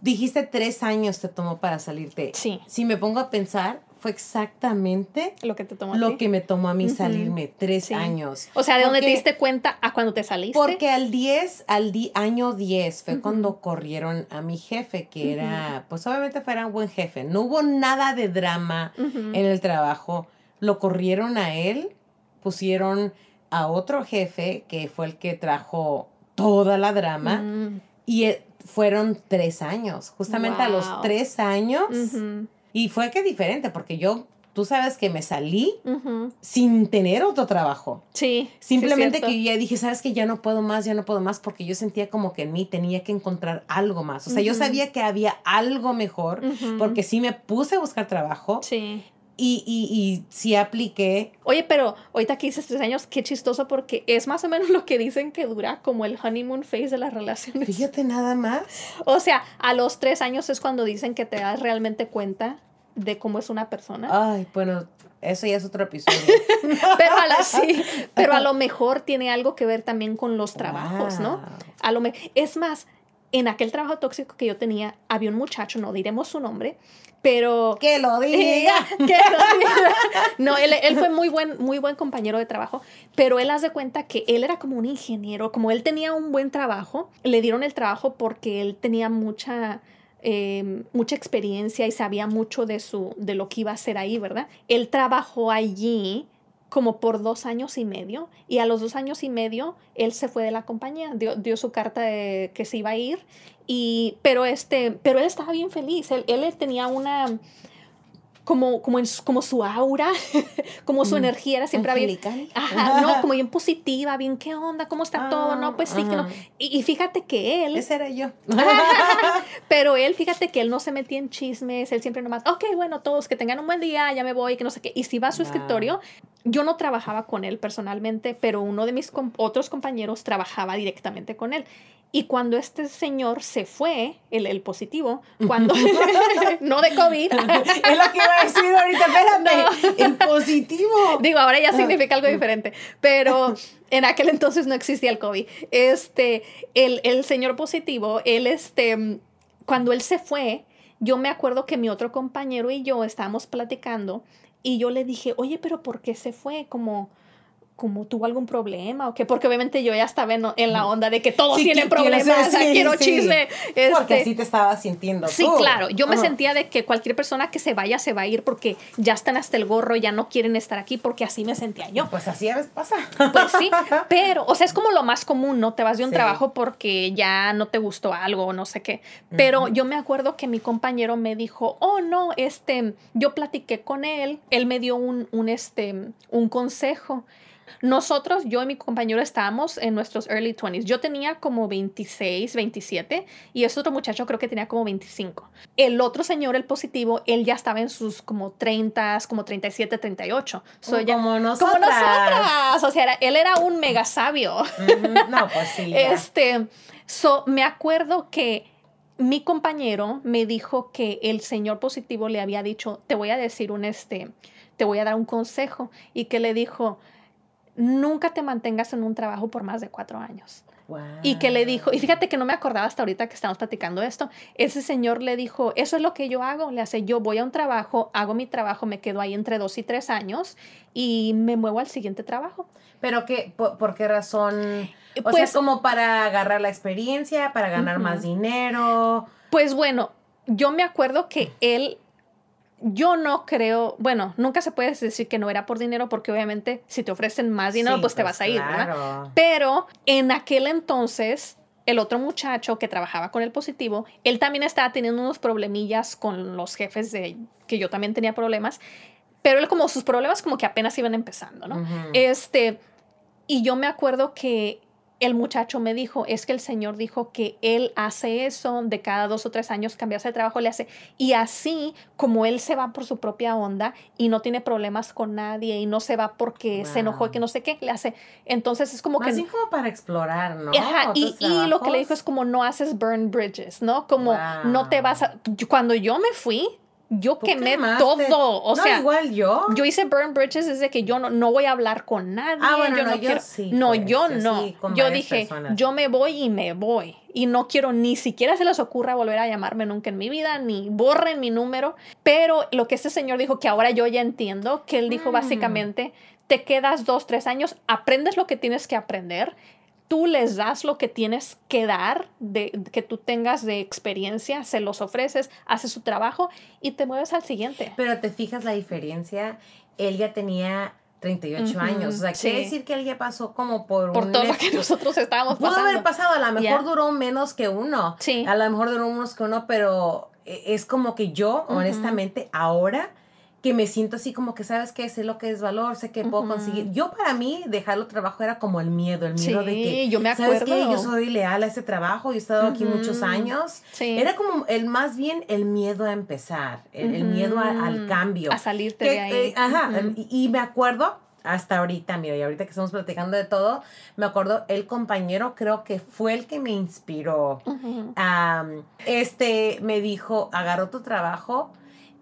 Dijiste tres años te tomó para salirte. Sí. Si me pongo a pensar, fue exactamente lo que te tomó lo que me tomó a mí salirme tres años. O sea, ¿de dónde te diste cuenta a cuando te saliste? Porque al 10, al año 10 fue cuando corrieron a mi jefe, que era, pues obviamente fue un buen jefe. No hubo nada de drama en el trabajo. Lo corrieron a él, pusieron a otro jefe, que fue el que trajo toda la drama. Mm. Y e, fueron tres años. Justamente a los tres años. Y fue que diferente, porque yo, tú sabes que me salí sin tener otro trabajo. Sí. Simplemente que yo ya dije, sabes que ya no puedo más, ya no puedo más, porque yo sentía como que en mí tenía que encontrar algo más. O sea, yo sabía que había algo mejor, porque sí me puse a buscar trabajo. Sí. Y, y, y, sí apliqué. Oye, pero ahorita que dices tres años, qué chistoso porque es más o menos lo que dicen que dura como el honeymoon phase de las relaciones. Fíjate nada más. O sea, a los tres años es cuando dicen que te das realmente cuenta de cómo es una persona. Ay, bueno, eso ya es otro episodio. pero, a sí, pero a lo mejor tiene algo que ver también con los trabajos, ¿no? A lo es más, en aquel trabajo tóxico que yo tenía, había un muchacho, no diremos su nombre, pero... Que lo diga. que lo diga. No, él, él, fue muy buen, muy buen compañero de trabajo, pero él hace cuenta que él era como un ingeniero, como él tenía un buen trabajo, le dieron el trabajo porque él tenía mucha... Em, mucha experiencia y sabía mucho de su de lo que iba a hacer ahí, ¿verdad? Él trabajó allí como por dos años y medio y a los dos años y medio él se fue de la compañía, dio, dio su carta de que se iba a ir y pero este pero él estaba bien feliz, él, él tenía una como, como, en, como su aura, como su mm, energía era siempre bien, ajá, no, como bien positiva, bien qué onda, cómo está todo, no, pues sí, que no. Y, fíjate que él. Ese era yo. pero él, fíjate que él no se metía en chismes, él siempre nomás, ok, bueno, todos que tengan un buen día, ya me voy, que no sé qué. Y si va a su escritorio, yo no trabajaba con él personalmente, pero uno de mis otros compañeros trabajaba directamente con él. Y cuando este señor se fue, el, el positivo, cuando, no de COVID. es lo que iba a decir ahorita, espérate, el positivo. Digo, ahora ya significa algo diferente, pero en aquel entonces no existía el COVID. Este, el, el señor positivo, él, este, cuando él se fue, yo me acuerdo que mi otro compañero y yo estábamos platicando y yo le dije, oye, pero ¿por qué se fue? Como como tuvo algún problema o qué, porque obviamente yo ya estaba en, la onda de que todos tienen problemas, quiero chisme. porque así te estabas sintiendo. Sí, claro, yo me sentía de que cualquier persona que se vaya se va a ir porque ya están hasta el gorro, ya no quieren estar aquí, porque así me sentía yo. Pues así a veces pasa. Pues sí, pero, o sea, es como lo más común, ¿no? Te vas de un trabajo porque ya no te gustó algo o no sé qué. Pero yo me acuerdo que mi compañero me dijo, oh, no, este, yo platiqué con él, él me dio un, un, este, un consejo nosotros, yo y mi compañero estábamos en nuestros early 20s. Yo tenía como 26, 27 y ese otro muchacho creo que tenía como 25. El otro señor, el positivo, él ya estaba en sus como 30, como 37, 38. como nosotras. Como nosotras. O sea, él era un mega sabio. No, pues sí. Este, so, me acuerdo que mi compañero me dijo que el señor positivo le había dicho, te voy a decir un este, te voy a dar un consejo y que le dijo, nunca te mantengas en un trabajo por más de cuatro años. Y que le dijo, y fíjate que no me acordaba hasta ahorita que estamos platicando esto, ese señor le dijo, eso es lo que yo hago, le hace, yo voy a un trabajo, hago mi trabajo, me quedo ahí entre dos y tres años y me muevo al siguiente trabajo. ¿Pero qué, por, qué razón? O pues, sea, como para agarrar la experiencia, para ganar más dinero. Pues bueno, yo me acuerdo que él yo no creo, bueno, nunca se puede decir que no era por dinero porque obviamente si te ofrecen más dinero pues, te pues vas a ir, ¿verdad? Pero en aquel entonces el otro muchacho que trabajaba con el positivo, él también estaba teniendo unos problemillas con los jefes de que yo también tenía problemas, pero él como sus problemas como que apenas iban empezando, ¿no? Este y yo me acuerdo que el muchacho me dijo, es que el Señor dijo que Él hace eso, de cada dos o tres años cambiarse de trabajo le hace, y así como Él se va por su propia onda y no tiene problemas con nadie y no se va porque se enojó y que no sé qué, le hace, entonces es como que... Así como para explorar, ¿no? y, y, lo que le dijo es como no haces burn bridges, ¿no? Como no te vas a... Cuando yo me fui, yo quemé todo. O sea, igual yo. Yo hice burn bridges desde que yo no, no voy a hablar con nadie. Ah, bueno, yo no, quiero. Sí, no, pues, yo no. yo dije, yo me voy y me voy. Y no quiero ni siquiera se les ocurra volver a llamarme nunca en mi vida, ni borren mi número. Pero lo que este señor dijo, que ahora yo ya entiendo, que él dijo mm. básicamente, te quedas dos, tres años, aprendes lo que tienes que aprender tú les das lo que tienes que dar, de, que tú tengas de experiencia, se los ofreces, haces su trabajo y te mueves al siguiente. Pero te fijas la diferencia, él ya tenía 38 años. O sea, quiere decir que él ya pasó como por, por todo lo que nosotros estábamos pasando. Pudo haber pasado, a lo mejor duró menos que uno. Sí. A lo mejor duró menos que uno, pero eh, es como que yo, honestamente, ahora que me siento así como que, ¿sabes qué? Sé lo que es valor, sé que puedo conseguir. Yo para mí, dejarlo trabajo era como el miedo, el miedo de que, yo me acuerdo. ¿sabes qué? Yo soy leal a ese trabajo, yo he estado aquí muchos años. Sí. Era como el más bien el miedo a empezar, el, miedo al cambio. A salirte de ahí. Eh, ajá, y, me acuerdo, hasta ahorita, mira, y ahorita que estamos platicando de todo, me acuerdo, el compañero creo que fue el que me inspiró. este me dijo, agarró tu trabajo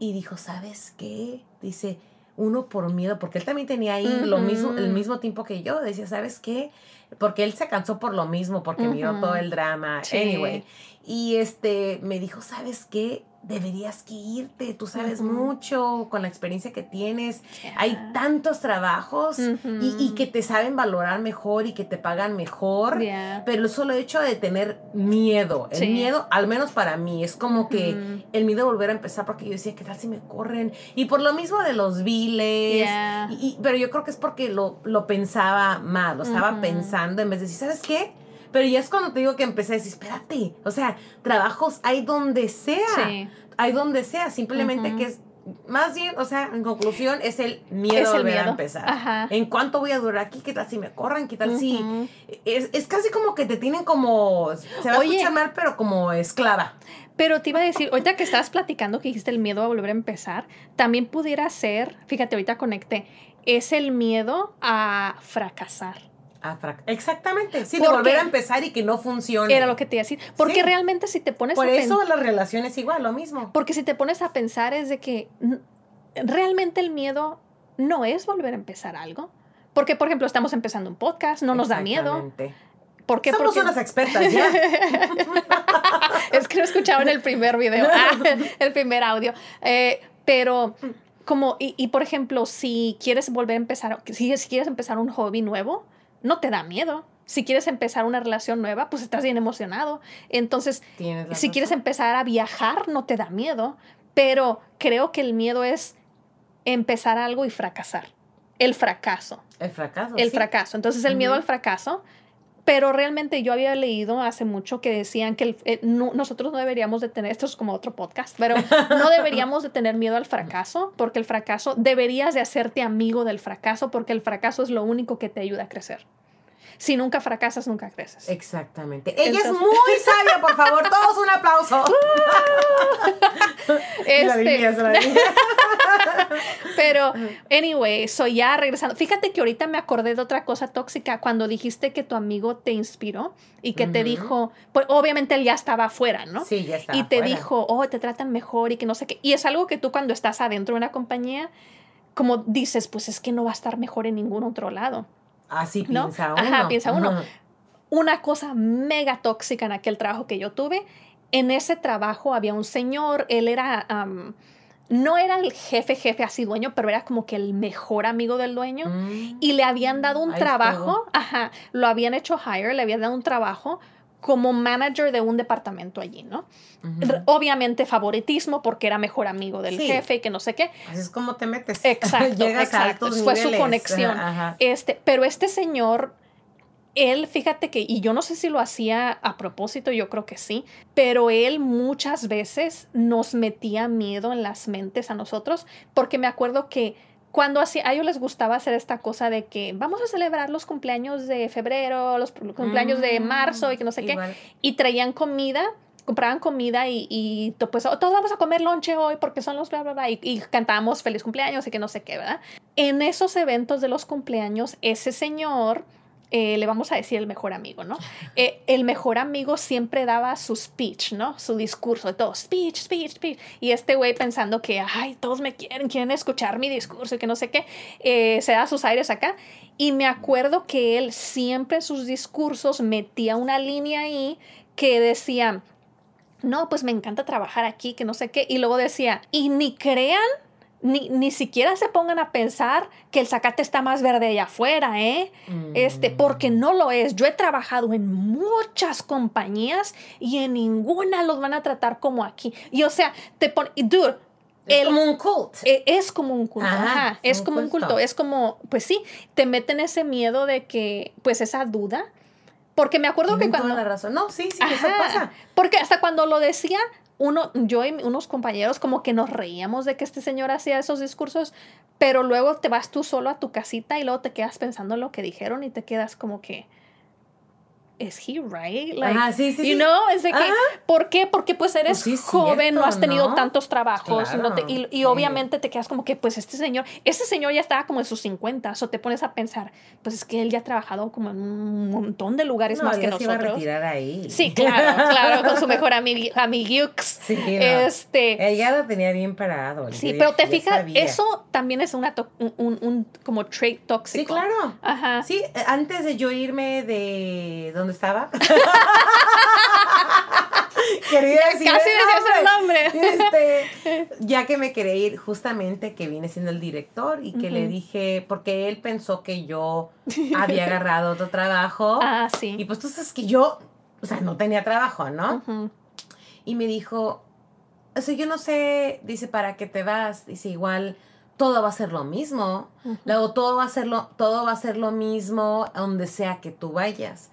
y dijo, ¿sabes qué? Dice, uno por miedo, porque él también tenía ahí lo mismo, el mismo tiempo que yo, decía, ¿sabes qué? Porque él se cansó por lo mismo, porque miró todo el drama. Anyway. Y este me dijo, ¿sabes qué? deberías que irte, tú sabes mucho con la experiencia que tienes, hay tantos trabajos y, que te saben valorar mejor y que te pagan mejor, pero el solo hecho de tener miedo, el miedo, al menos para mí, es como que el miedo de volver a empezar porque yo decía, ¿qué tal si me corren? Y por lo mismo de los viles, y, pero yo creo que es porque lo, lo pensaba mal, lo estaba pensando en vez de decir, ¿sabes qué? Pero ya es cuando te digo que empecé a decir, espérate, o sea, trabajos hay donde sea. Hay donde sea, simplemente que es más bien, o sea, en conclusión, es el miedo a volver a empezar. ¿En cuánto voy a durar aquí? ¿Qué tal si me corran? ¿Qué tal si...? Es, es, casi como que te tienen como... Se va a escuchar mal, pero como esclava. Pero te iba a decir, ahorita que estabas platicando que dijiste el miedo a volver a empezar, también pudiera ser, fíjate, ahorita conecté, es el miedo a fracasar. Exactamente, sí, de volver a empezar y que no funcione. Era lo que te iba a decir. Porque realmente si te pones Por a eso las relaciones igual, lo mismo. Porque si te pones a pensar es de que realmente el miedo no es volver a empezar algo. Porque, por ejemplo, estamos empezando un podcast, no nos da miedo. ¿Por qué? Somos unas expertas ya. es que no escuchaban el primer video, el primer audio. Eh, pero como, y, y, por ejemplo, si quieres volver a empezar, si, si quieres empezar un hobby nuevo, no te da miedo. Si quieres empezar una relación nueva, pues estás bien emocionado. Entonces, si quieres empezar a viajar, no te da miedo. Pero creo que el miedo es empezar algo y fracasar. El fracaso. El fracaso. El fracaso. Entonces, el miedo al fracaso pero realmente yo había leído hace mucho que decían que eh, nosotros no deberíamos de tener, esto es como otro podcast, pero no deberíamos de tener miedo al fracaso, porque el fracaso, deberías de hacerte amigo del fracaso, porque el fracaso es lo único que te ayuda a crecer si nunca fracasas, nunca creces. Exactamente. Ella es muy sabia, por favor, todos un aplauso. este, pero, anyway, soy ya regresando. Fíjate que ahorita me acordé de otra cosa tóxica cuando dijiste que tu amigo te inspiró y que te dijo, pues obviamente él ya estaba afuera, ¿no? Sí, ya estaba. Y te dijo, oh, te tratan mejor y que no sé qué. Y es algo que tú cuando estás adentro de una compañía, como dices, pues es que no va a estar mejor en ningún otro lado. Así piensa uno. Ajá, piensa uno. Una cosa mega tóxica en aquel trabajo que yo tuve, en ese trabajo había un señor, él era, no era el jefe, jefe así dueño, pero era como que el mejor amigo del dueño mm. y le habían dado un trabajo, ajá, lo habían hecho hire, le habían dado un trabajo como manager de un departamento allí, ¿no? Obviamente favoritismo porque era mejor amigo del jefe y que no sé qué. Así es como te metes. Exacto, exacto. Fue su conexión. Este, pero este señor, él, fíjate que, y yo no sé si lo hacía a propósito, yo creo que sí, pero él muchas veces nos metía miedo en las mentes a nosotros porque me acuerdo que cuando así, a ellos les gustaba hacer esta cosa de que vamos a celebrar los cumpleaños de febrero, los cumpleaños de marzo y que no sé qué, y traían comida, compraban comida y, y pues todos vamos a comer lonche hoy porque son los bla, bla, bla, y, y cantábamos feliz cumpleaños y que no sé qué, ¿verdad? En esos eventos de los cumpleaños, ese señor eh, le vamos a decir el mejor amigo, ¿no? Eh, el mejor amigo siempre daba su speech, ¿no? Su discurso de todo, speech, speech, speech. Y este güey pensando que, ay, todos me quieren, quieren escuchar mi discurso y que no sé qué, eh, se da sus aires acá. Y me acuerdo que él siempre en sus discursos metía una línea ahí que decía, no, pues me encanta trabajar aquí, que no sé qué. Y luego decía, y ni crean ni, siquiera se pongan a pensar que el zacate está más verde allá afuera, ¿eh? Este, porque no lo es. Yo he trabajado en muchas compañías y en ninguna los van a tratar como aquí. Y o sea, te pone, dude, es como un culto. E, es como un culto. Ajá, es como un culto. Es como, pues sí, te meten ese miedo de que, pues esa duda. Porque me acuerdo que cuando. la razón. No, sí, sí, eso pasa. Porque hasta cuando lo decía, uno, yo y unos compañeros como que nos reíamos de que este señor hacía esos discursos, pero luego te vas tú solo a tu casita y luego te quedas pensando en lo que dijeron y te quedas como que, ¿es he right? Like, sí, sí, you know, es de que, ¿por qué? Porque pues eres pues joven, no has tenido tantos trabajos, y, obviamente te quedas como que, pues este señor, este señor ya estaba como en sus 50, o te pones a pensar, pues es que él ya ha trabajado como en un montón de lugares más que nosotros. Se iba a retirar ahí. Sí, claro, claro, con su mejor amigo amiguix. Sí, este, ella lo tenía bien parado. Sí, pero te fijas, eso también es una un, un, como trait tóxico. Sí, claro. Ajá. Sí, antes de yo irme de donde estaba. Quería decir Casi el nombre. Este, ya que me quería ir, justamente que viene siendo el director y que le dije, porque él pensó que yo había agarrado otro trabajo. Ah, sí. Y pues tú sabes que yo, o sea, no tenía trabajo, ¿no? Y me dijo, o sea, yo no sé, dice, ¿para qué te vas? Dice, igual todo va a ser lo mismo. Luego todo va a ser lo, todo va a ser lo mismo donde sea que tú vayas.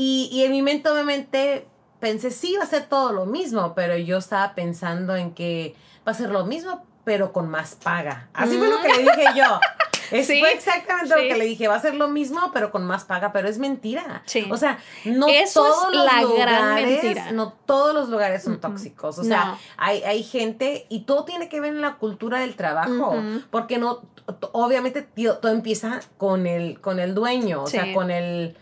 Y, en mi mente obviamente pensé, sí, va a ser todo lo mismo, pero yo estaba pensando en que va a ser lo mismo, pero con más paga. Así fue lo que le dije yo. Es, Fue exactamente lo que le dije, va a ser lo mismo, pero con más paga, pero es mentira. O sea, no todos los la lugares, no todos los lugares son tóxicos. O sea, hay, hay gente, y todo tiene que ver en la cultura del trabajo, porque no, obviamente todo empieza con el, con el dueño, o sea, con el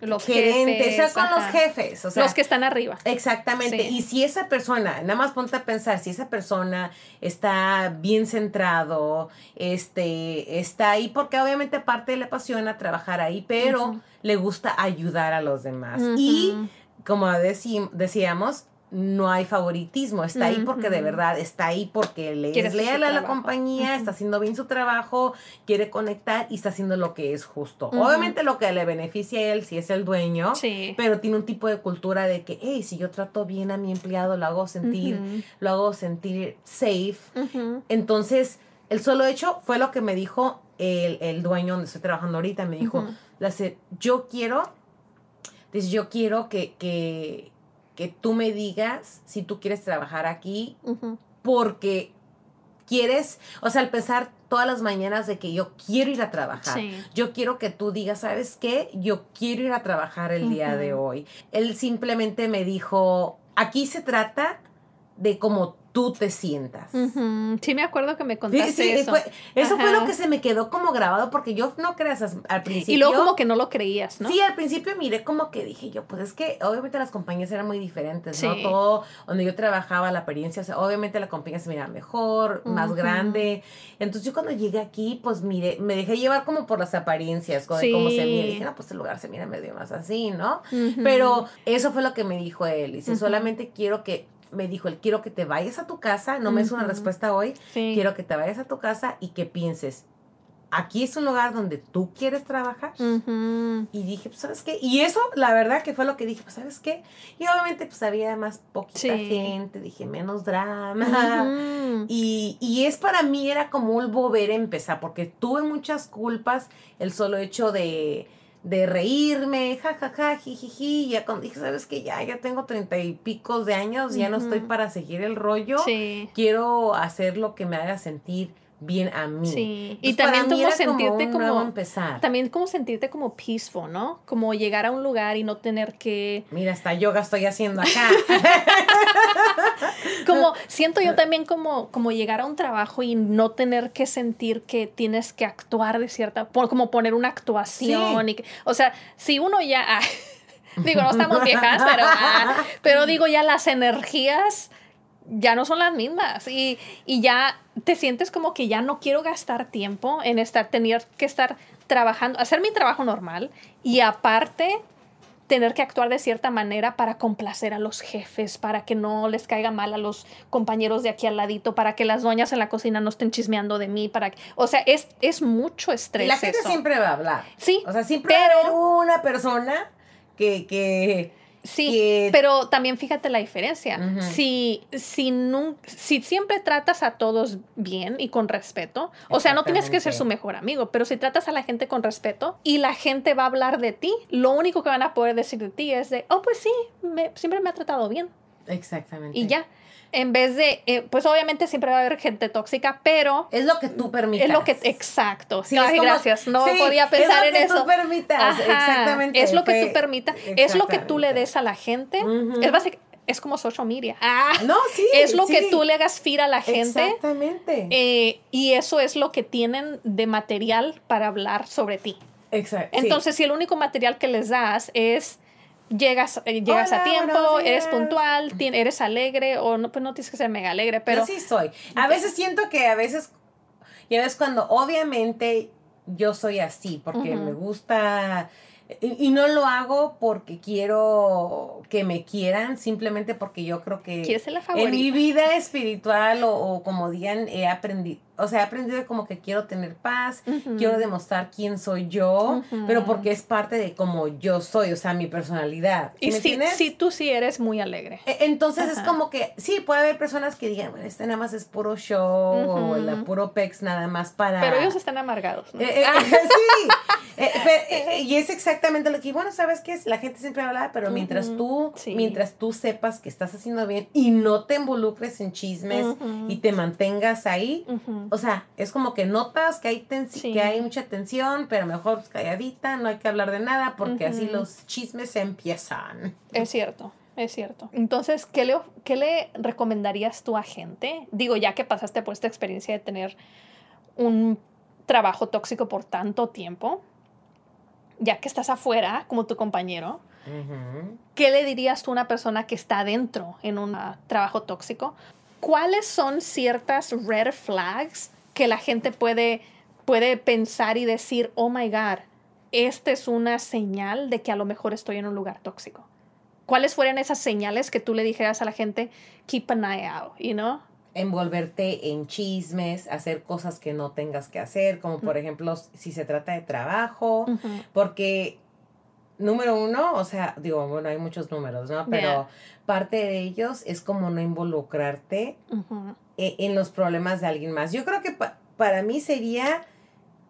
los gerentes, o sea, con los jefes, o sea, los que están arriba. Exactamente. Y si esa persona, nada más ponte a pensar, si esa persona está bien centrado, este, está ahí porque obviamente aparte le apasiona trabajar ahí, pero le gusta ayudar a los demás. Y como decíamos, no hay favoritismo, está ahí porque de verdad está ahí porque le es leal a la compañía, está haciendo bien su trabajo, quiere conectar y está haciendo lo que es justo. Obviamente lo que le beneficia a él si es el dueño, pero tiene un tipo de cultura de que, hey, si yo trato bien a mi empleado, lo hago sentir, lo hago sentir safe. Entonces, el solo hecho fue lo que me dijo el, el dueño donde estoy trabajando ahorita, me dijo, yo quiero, yo quiero que, que que tú me digas si tú quieres trabajar aquí, porque quieres, o sea, al pensar todas las mañanas de que yo quiero ir a trabajar, yo quiero que tú digas, ¿sabes qué? Yo quiero ir a trabajar el día de hoy. Él simplemente me dijo, aquí se trata de cómo tú te sientas. Sí, me acuerdo que me contaste eso. eso fue lo que se me quedó como grabado porque yo no creas al principio. Y luego como que no lo creías, ¿no? Sí, al principio miré como que dije yo, pues es que obviamente las compañías eran muy diferentes, ¿no? Todo donde yo trabajaba, la experiencia, obviamente la compañía se mira mejor, más grande. Entonces yo cuando llegué aquí, pues mire, me dejé llevar como por las apariencias, de cómo se mira. dije, no, pues el lugar se mira medio más así, ¿no? Pero eso fue lo que me dijo él. Dice, solamente quiero que me dijo, él quiero que te vayas a tu casa, no me es una respuesta hoy, quiero que te vayas a tu casa y que pienses, aquí es un lugar donde tú quieres trabajar. Y dije, pues, ¿sabes qué? Y eso, la verdad que fue lo que dije, pues, ¿sabes qué? Y obviamente, pues, había más poquita gente, dije, menos drama. y, y es para mí, era como un volver a empezar, porque tuve muchas culpas, el solo hecho de de reírme, jajaja, ja, jijiji, ya cuando dije, sabes que ya, ya tengo treinta y picos de años, ya no estoy para seguir el rollo, quiero hacer lo que me haga sentir bien a mí. Sí, y también como sentirte como, empezar. también como sentirte como peaceful, ¿no? Como llegar a un lugar y no tener que Mira, hasta yoga estoy haciendo acá. como siento yo también como como llegar a un trabajo y no tener que sentir que tienes que actuar de cierta como poner una actuación y o sea, si uno ya digo, no estamos viejas, pero ah, pero digo ya las energías ya no son las mismas y, ya te sientes como que ya no quiero gastar tiempo en estar, tener que estar trabajando, hacer mi trabajo normal y aparte tener que actuar de cierta manera para complacer a los jefes, para que no les caiga mal a los compañeros de aquí al ladito, para que las doñas en la cocina no estén chismeando de mí, para que, o sea, es, es mucho estrés. Y la gente siempre va a hablar. Sí. O sea, siempre va a una persona que, que Sí, pero también fíjate la diferencia. si, si, si siempre tratas a todos bien y con respeto, o sea, no tienes que ser su mejor amigo, pero si tratas a la gente con respeto y la gente va a hablar de ti, lo único que van a poder decir de ti es de, oh, pues sí, siempre me ha tratado bien. Exactamente. Y ya en vez de, eh, pues obviamente siempre va a haber gente tóxica, pero... Es lo que tú permitas. Es lo que, exacto. Sí, Ay, gracias. No podía pensar en eso. Es lo que tú permitas, exactamente. Es lo que tú permitas, es lo que tú le des a la gente. Es básicamente es como social media. Ah, no, sí. Es lo que tú le hagas fira a la gente. Exactamente. Eh, y eso es lo que tienen de material para hablar sobre ti. Exacto. Entonces, si el único material que les das es llegas, eh, llegas a tiempo, eres puntual, eres alegre, o no, pues no tienes que ser mega alegre, pero... Yo sí soy. A veces siento que a veces, ya ves cuando obviamente yo soy así, porque me gusta... Y, no lo hago porque quiero que me quieran, simplemente porque yo creo que en mi vida espiritual o, o como digan, he aprendido, o sea, he aprendido como que quiero tener paz, quiero demostrar quién soy yo, pero porque es parte de cómo yo soy, o sea, mi personalidad. y si, tú sí eres muy alegre. E, entonces es como que, sí, puede haber personas que digan, bueno, este nada más es puro show, o la puro pex nada más para... Pero ellos están amargados. ¿no? Eh, eh, sí, y es exactamente lo que, bueno, ¿sabes qué? es La gente siempre habla, pero mientras tú, mientras tú sepas que estás haciendo bien y no te involucres en chismes y te mantengas ahí, o sea, es como que notas que hay, que hay mucha tensión, pero mejor calladita, no hay que hablar de nada porque así los chismes se empiezan. Es cierto. Es cierto. Entonces, ¿qué le, ¿qué le recomendarías tú a gente? Digo, ya que pasaste por esta experiencia de tener un trabajo tóxico por tanto tiempo, ya que estás afuera como tu compañero, ¿qué le dirías tú a una persona que está adentro en un trabajo tóxico? ¿Cuáles son ciertas red flags que la gente puede, puede pensar y decir, oh my God, esta es una señal de que a lo mejor estoy en un lugar tóxico? ¿Cuáles fueran esas señales que tú le dijeras a la gente, keep an eye out, you know? envolverte en chismes, hacer cosas que no tengas que hacer, como por ejemplo si se trata de trabajo, porque número uno, o sea, digo, bueno, hay muchos números, ¿no? Pero parte de ellos es como no involucrarte e, en, los problemas de alguien más. Yo creo que para mí sería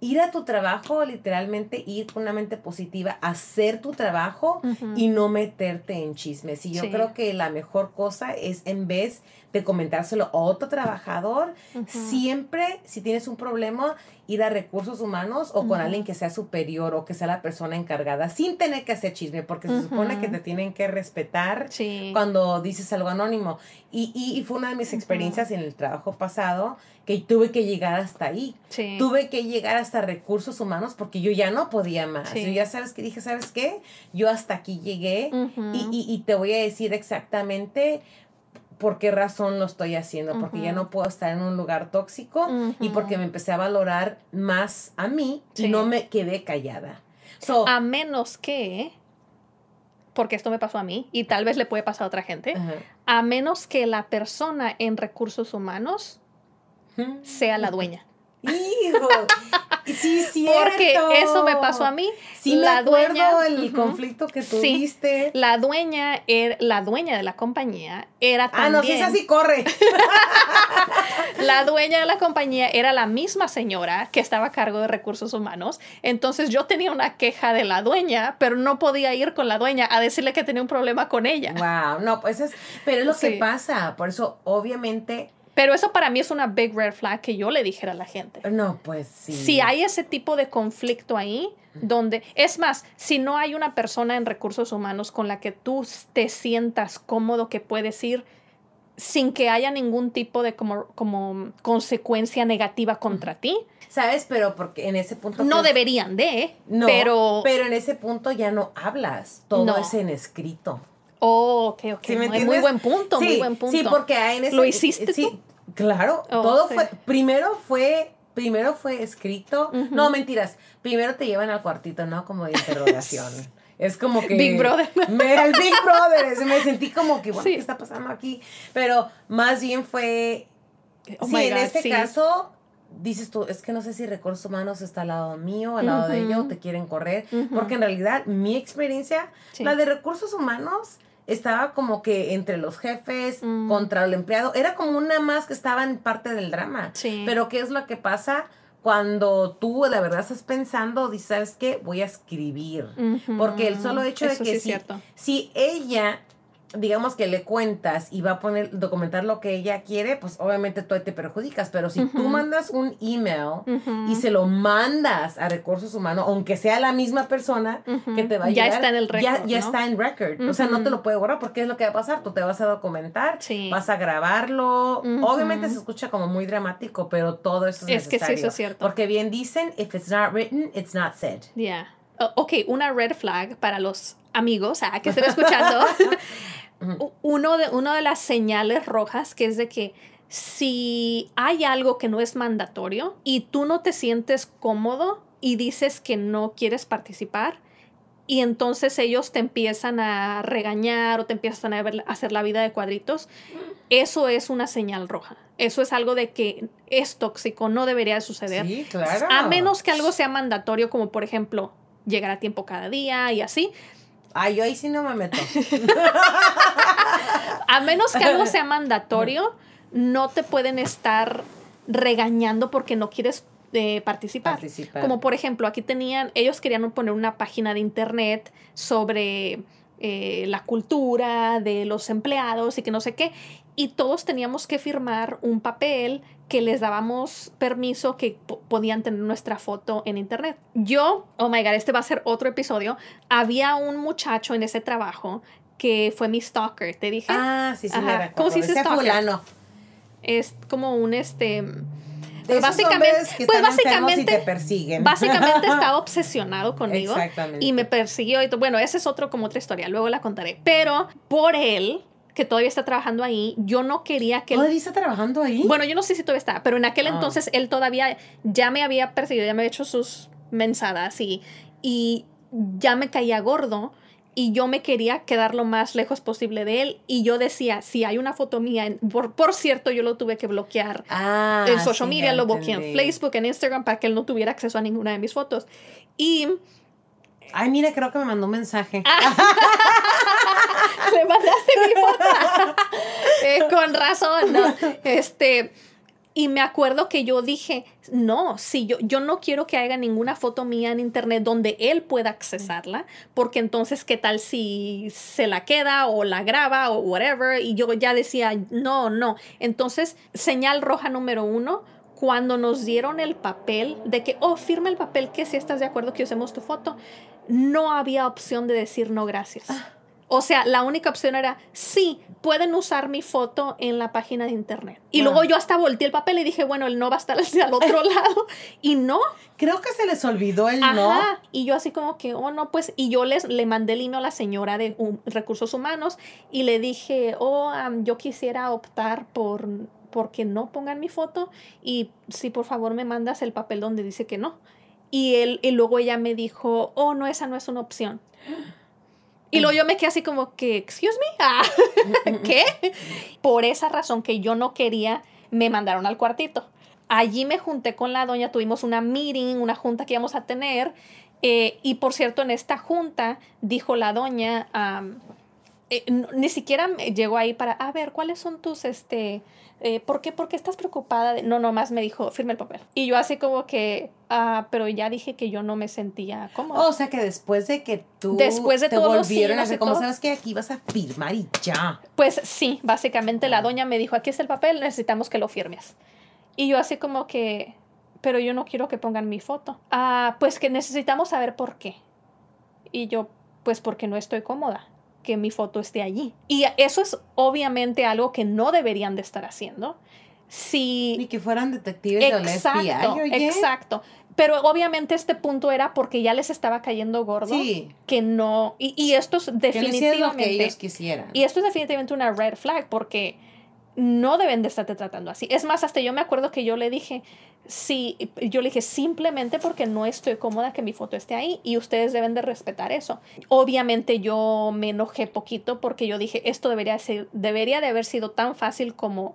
ir a tu trabajo, literalmente ir con una mente positiva, hacer tu trabajo y no meterte en chismes. Y yo creo que la mejor cosa es en vez de comentárselo a otro trabajador, siempre si tienes un problema, ir a recursos humanos o con alguien que sea superior o que sea la persona encargada, sin tener que hacer chisme, porque se supone que te tienen que respetar cuando dices algo anónimo. Y, y, fue una de mis experiencias en el trabajo pasado que tuve que llegar hasta ahí. Tuve que llegar hasta recursos humanos porque yo ya no podía más. Yo ya sabes que dije, ¿sabes qué? Yo hasta aquí llegué y, y, y te voy a decir exactamente por qué razón lo estoy haciendo, porque ya no puedo estar en un lugar tóxico y porque me empecé a valorar más a mí y no me quedé callada. a menos que, porque esto me pasó a mí y tal vez le puede pasar a otra gente, a menos que la persona en recursos humanos sea la dueña. Hijo, sí, cierto. Porque eso me pasó a mí. Sí, la me acuerdo el conflicto que tuviste. la dueña, era, la dueña de la compañía era también. Ah, no, si es así, corre. la dueña de la compañía era la misma señora que estaba a cargo de recursos humanos. Entonces yo tenía una queja de la dueña, pero no podía ir con la dueña a decirle que tenía un problema con ella. Wow, no, pues es, pero es lo que pasa. Por eso, obviamente Pero eso para mí es una big red flag que yo le dijera a la gente. No, pues sí. Si hay ese tipo de conflicto ahí, donde, es más, si no hay una persona en recursos humanos con la que tú te sientas cómodo que puedes ir sin que haya ningún tipo de como, como consecuencia negativa contra ti. ¿Sabes? Pero porque en ese punto... No deberían de, no, pero... Pero en ese punto ya no hablas, todo es en escrito. Oh, ok, ok. muy buen punto, muy buen punto. Sí, porque en ese... ¿Lo hiciste sí, Claro, oh, todo fue... Primero fue primero fue escrito. No, mentiras. Primero te llevan al cuartito, ¿no? Como de interrogación. Es como que... Big Brother. Me, el Big Brother. Me sentí como que, bueno, ¿qué está pasando aquí? Pero más bien fue... Oh sí, en este caso, dices tú, es que no sé si recursos humanos está al lado mío, al lado de ellos, te quieren correr. Porque en realidad, mi experiencia, la de recursos humanos estaba como que entre los jefes mm. contra el empleado. Era como una más que estaba en parte del drama. Sí. Pero ¿qué es lo que pasa? cuando tú de verdad estás pensando, dices, ¿sabes qué? Voy a escribir. Porque el solo hecho de que si, si ella digamos que le cuentas y va a poner, documentar lo que ella quiere, pues obviamente tú te perjudicas. Pero si tú mandas un email y se lo mandas a recursos humanos, aunque sea la misma persona que te va a ya está en el record. Ya, está en record. O sea, no te lo puede borrar porque es lo que va a pasar. Tú te vas a documentar, vas a grabarlo. Obviamente se escucha como muy dramático, pero todo eso es, es que sí, eso es cierto. Porque bien dicen, if it's not written, it's not said. Yeah. Ok, una red flag para los amigos ah, que estén escuchando. uno, de, uno de las señales rojas que es de que si hay algo que no es mandatorio y tú no te sientes cómodo y dices que no quieres participar, y entonces ellos te empiezan a regañar o te empiezan a, hacer la vida de cuadritos, eso es una señal roja. Eso es algo de que es tóxico, no debería suceder. Sí, claro. A menos que algo sea mandatorio, como por ejemplo llegar a tiempo cada día y así. Ay, yo ahí sí no me meto. a menos que algo sea mandatorio, no te pueden estar regañando porque no quieres eh, participar. Como por ejemplo, aquí tenían, ellos querían poner una página de internet sobre eh, la cultura de los empleados y que no sé qué. Y todos teníamos que firmar un papel que les dábamos permiso que podían tener nuestra foto en internet. Yo, oh my god, este va a ser otro episodio. Había un muchacho en ese trabajo que fue mi stalker, te dije. Ah, sí, sí, Ajá. ¿Cómo se dice stalker? Fulano. Es como un este pues básicamente, pues básicamente, te persiguen. básicamente estaba obsesionado conmigo y me persiguió y bueno, esa es otro como otra historia, luego la contaré. Pero por él que todavía está trabajando ahí, yo no quería que... ¿Todavía está trabajando ahí? Bueno, yo no sé si todavía está, pero en aquel ah. entonces él todavía ya me había perseguido, ya me había hecho sus mensadas y, y ya me caía gordo y yo me quería quedar lo más lejos posible de él y yo decía, si hay una foto mía, por, cierto, yo lo tuve que bloquear ah, en social media, lo bloqueé en Facebook, en Instagram para que él no tuviera acceso a ninguna de mis fotos. Y Ay, mira, creo que me mandó un mensaje. Le mandaste mi foto. Eh, con razón, ¿no? Este. Y me acuerdo que yo dije, no, si yo, yo no quiero que haga ninguna foto mía en internet donde él pueda accesarla, porque entonces, ¿qué tal si se la queda o la graba o whatever? Y yo ya decía, no, no. Entonces, señal roja número uno, cuando nos dieron el papel de que, oh, firma el papel que si estás de acuerdo que usemos tu foto, no había opción de decir no gracias. Ah. O sea, la única opción era, sí, pueden usar mi foto en la página de internet. Y luego yo hasta volteé el papel y dije, bueno, el no va a estar hacia el otro lado. Y no. Creo que se les olvidó el no. Y yo así como que, oh, no, pues, y yo les, le mandé el email a la señora de recursos humanos y le dije, oh, yo quisiera optar por porque no pongan mi foto y si por favor me mandas el papel donde dice que no. Y, él, y luego ella me dijo, oh, no, esa no es una opción. Y luego yo me quedé así como que, excuse me, ah, ¿qué? Por esa razón que yo no quería, me mandaron al cuartito. Allí me junté con la doña, tuvimos una meeting, una junta que íbamos a tener. Eh, y por cierto, en esta junta dijo la doña, eh, ni siquiera llegó ahí para, a ver, ¿cuáles son tus, este, eh, ¿por, qué, ¿por qué estás preocupada? De... No, nomás me dijo, firme el papel. Y yo así como que, ah, pero ya dije que yo no me sentía cómoda. o sea que después de que tú después de te volvieron a hacer, como sabes que aquí vas a firmar y ya. Pues sí, básicamente la doña me dijo, aquí está el papel, necesitamos que lo firmes. Y yo así como que, pero yo no quiero que pongan mi foto. Ah, pues que necesitamos saber por qué. Y yo, pues porque no estoy cómoda que mi foto esté allí. Y eso es obviamente algo que no deberían de estar haciendo. Si... Ni que fueran detectives exacto, de Exacto. Pero obviamente este punto era porque ya les estaba cayendo gordo. Sí. Que no. Y, esto es definitivamente. Que ellos quisieran. Y esto es definitivamente una red flag porque no deben de estarte tratando así. Es más, hasta yo me acuerdo que yo le dije, sí, yo le dije simplemente porque no estoy cómoda que mi foto esté ahí y ustedes deben de respetar eso. Obviamente yo me enojé poquito porque yo dije, esto debería, ser, debería de haber sido tan fácil como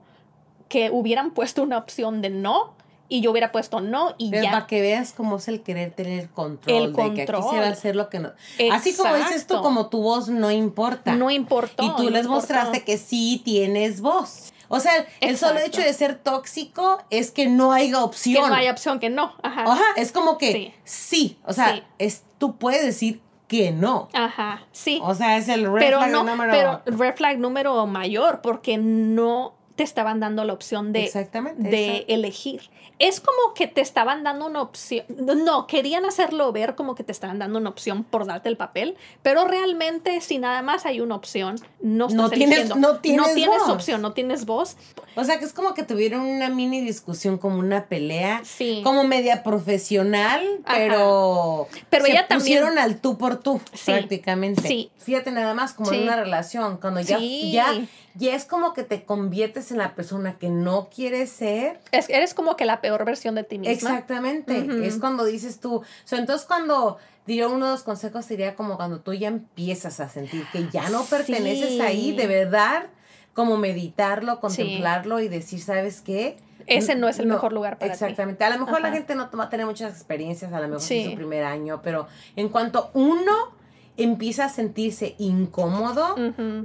que hubieran puesto una opción de no y yo hubiera puesto no y Pero Para que veas cómo es el querer tener control. El control. De que aquí se va a hacer lo que no. Así como dices tú, como tu voz no importa. No importó. Y tú les mostraste que sí tienes voz. O sea, el solo hecho de ser tóxico es que no haya opción. Que no hay opción, que no. Ajá. Ajá, es como que sí. O sea, es, tú puedes decir que no. Ajá, sí. O sea, es el red flag número... Pero red flag número mayor porque no te estaban dando la opción de, de elegir es como que te estaban dando una opción, no, querían hacerlo ver como que te estaban dando una opción por darte el papel, pero realmente si nada más hay una opción, no estás no tienes, no tienes, no tienes opción, no tienes voz. O sea que es como que tuvieron una mini discusión, como una pelea, sí. como media profesional, pero, pero se ella pusieron al tú por tú, prácticamente. Sí. Fíjate nada más como en una relación, cuando ya, ya ya es como que te conviertes en la persona que no quieres ser. Es, eres como que la peor versión de ti misma. Exactamente. Es cuando dices tú. entonces, cuando diría uno de los consejos sería como cuando tú ya empiezas a sentir que ya no perteneces ahí, de verdad, como meditarlo, contemplarlo y decir, ¿sabes qué? Ese no es el mejor lugar para Exactamente. A lo mejor la gente no va a tener muchas experiencias, a lo mejor es su primer año, pero en cuanto uno empieza a sentirse incómodo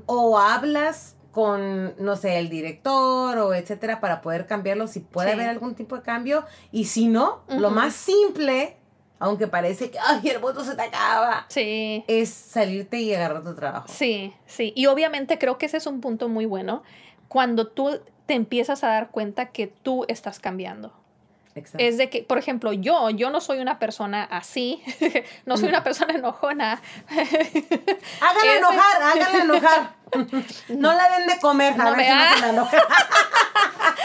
o hablas con, no sé, el director o etcétera para poder cambiarlo si puede haber algún tipo de cambio. Y si no, lo más simple, aunque parece que, ay, el voto se te acaba, sí. es salirte y agarrar tu trabajo. Sí, sí. Y obviamente creo que ese es un punto muy bueno cuando tú te empiezas a dar cuenta que tú estás cambiando. Es de que, por ejemplo, yo, yo no soy una persona así, no soy una persona enojona. Háganla enojar, háganla enojar. No la den de comer, no me... no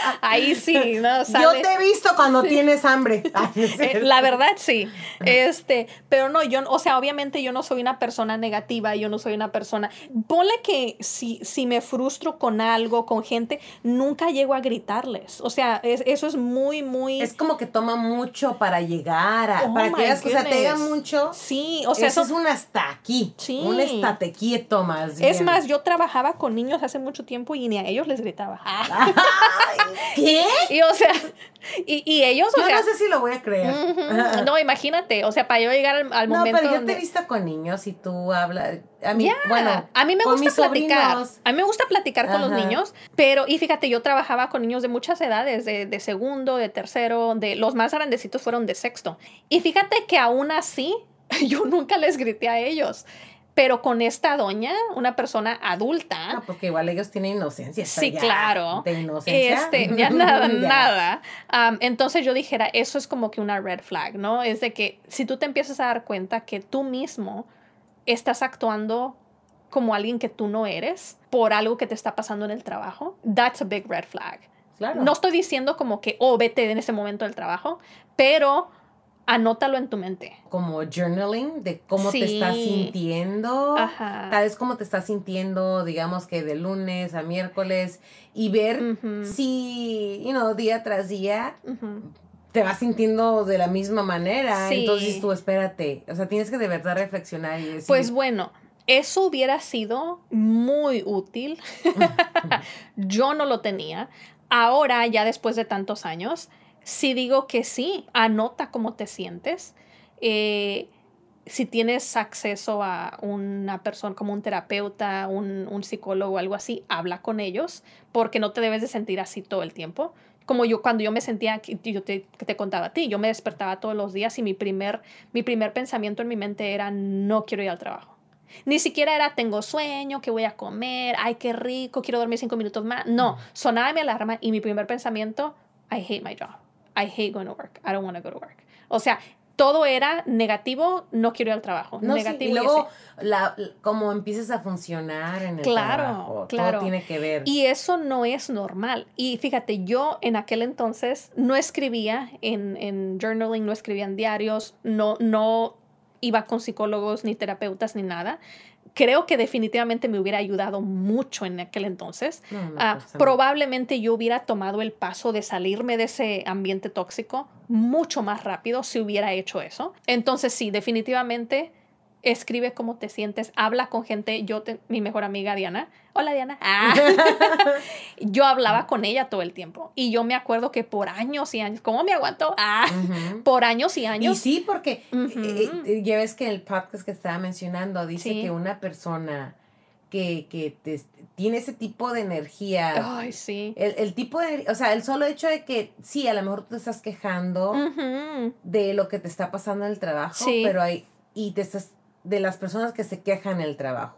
Ahí sí, ¿no? Yo te he visto cuando tienes hambre. Eh, la verdad, sí. Este, pero no, yo, o sea, obviamente yo no soy una persona negativa, yo no soy una persona. Ponle que si, si me frustro con algo, con gente, nunca llego a gritarles. O sea, eso es muy, muy. Es como que toma mucho para llegar a. Oh para que veas, o sea, te da mucho. Sí, o sea. Eso, es un hasta aquí. Sí. Un estate quieto más. Es más, yo trabajaba con niños hace mucho tiempo y ni a ellos les gritaba. ¿Qué? Y o sea, y, y ellos, o yo no sé si lo voy a creer. No, imagínate, o sea, para yo llegar al, al momento. No, pero yo te he visto con niños y tú hablas. A mí, bueno, a mí me gusta platicar. A mí me gusta platicar con los niños, pero, y fíjate, yo trabajaba con niños de muchas edades, de, de segundo, de tercero, de los más grandecitos fueron de sexto. Y fíjate que aún así, yo nunca les grité a ellos. Pero con esta doña, una persona adulta. No, porque igual ellos tienen inocencia. Sí, claro. De inocencia. Este, ya nada, nada. entonces yo dijera, eso es como que una red flag, ¿no? Es de que si tú te empiezas a dar cuenta que tú mismo estás actuando como alguien que tú no eres por algo que te está pasando en el trabajo, that's a big red flag. Claro. No estoy diciendo como que, oh, vete en ese momento del trabajo, pero anótalo en tu mente. Como journaling de cómo te estás sintiendo. Tal vez cómo te estás sintiendo, digamos que de lunes a miércoles y ver si, you know, día tras día te vas sintiendo de la misma manera. Entonces tú espérate. O sea, tienes que de verdad reflexionar y decir. Pues bueno. Eso hubiera sido muy útil. Yo no lo tenía. Ahora, ya después de tantos años, si digo que sí, anota cómo te sientes. Eh, si tienes acceso a una persona como un terapeuta, un, un psicólogo o algo así, habla con ellos porque no te debes de sentir así todo el tiempo como yo cuando yo me sentía, yo te, te contaba a ti, yo me despertaba todos los días y mi primer, mi primer pensamiento en mi mente era no quiero ir al trabajo. Ni siquiera era tengo sueño, que voy a comer, ay, qué rico, quiero dormir cinco minutos más. No, sonaba mi alarma y mi primer pensamiento, I hate my job. I hate going to work. I don't want to go to work. O sea, todo era negativo, no quiero ir al trabajo. negativo y luego, la, como empiezas a funcionar en el claro, trabajo, claro. todo tiene que ver. Y eso no es normal. Y fíjate, yo en aquel entonces no escribía en, en journaling, no escribía en diarios, no, no iba con psicólogos ni terapeutas ni nada creo que definitivamente me hubiera ayudado mucho en aquel entonces. Ah, probablemente yo hubiera tomado el paso de salirme de ese ambiente tóxico mucho más rápido si hubiera hecho eso. Entonces sí, definitivamente escribe cómo te sientes, habla con gente. Yo, mi mejor amiga Diana, hola Diana, ah. yo hablaba con ella todo el tiempo y yo me acuerdo que por años y años, ¿cómo me aguantó? Ah, por años y años. Y sí, porque eh, eh, ya ves que el podcast que estaba mencionando dice que una persona que, que tiene ese tipo de energía. Ay, sí. El, tipo de, o sea, el solo hecho de que sí, a lo mejor te estás quejando de lo que te está pasando en el trabajo, pero hay, y te estás de las personas que se quejan en el trabajo.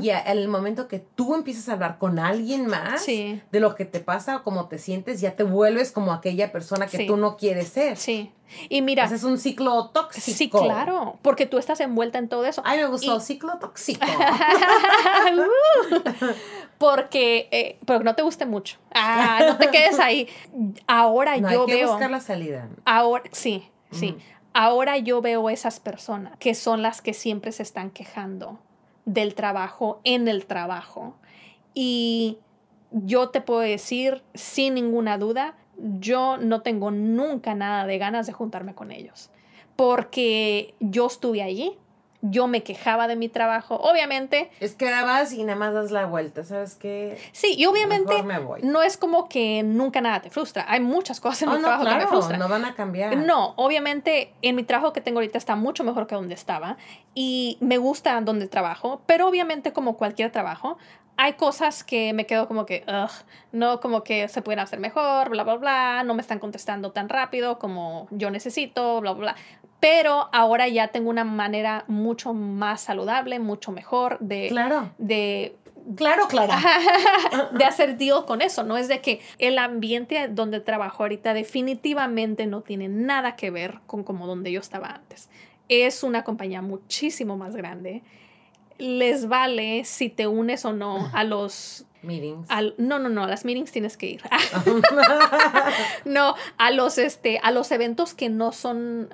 Y en el momento que tú empiezas a hablar con alguien más de lo que te pasa o cómo te sientes, ya te vuelves como aquella persona que tú no quieres ser. Sí. Y mira. es un ciclo tóxico. Sí, claro. Porque tú estás envuelta en todo eso. Ay, me gustó. Ciclo tóxico. porque, eh, pero no te guste mucho. Ah, no te quedes ahí. Ahora yo hay que veo. buscar la salida. Ahora, sí, sí. Ahora yo veo esas personas que son las que siempre se están quejando del trabajo en el trabajo. Y yo te puedo decir sin ninguna duda, yo no tengo nunca nada de ganas de juntarme con ellos, porque yo estuve allí, yo me quejaba de mi trabajo. Obviamente. Es que vas y nada más das la vuelta, ¿sabes qué? Sí, y obviamente no es como que nunca nada te frustra. Hay muchas cosas en mi oh, trabajo que me frustran. No van a cambiar. No, obviamente en mi trabajo que tengo ahorita está mucho mejor que donde estaba y me gusta donde trabajo, pero obviamente como cualquier trabajo, hay cosas que me quedo como que, ugh, no, como que se pueden hacer mejor, bla, bla, bla, no me están contestando tan rápido como yo necesito, bla, bla, bla. Pero ahora ya tengo una manera mucho más saludable, mucho mejor de... Claro. De Claro, claro. de hacer deal con eso, no es de que el ambiente donde trabajo ahorita definitivamente no tiene nada que ver con como donde yo estaba antes. Es una compañía muchísimo más grande les vale si te unes o no a los meetings. no, no, no, a las meetings tienes que ir. no, a los este, a los eventos que no son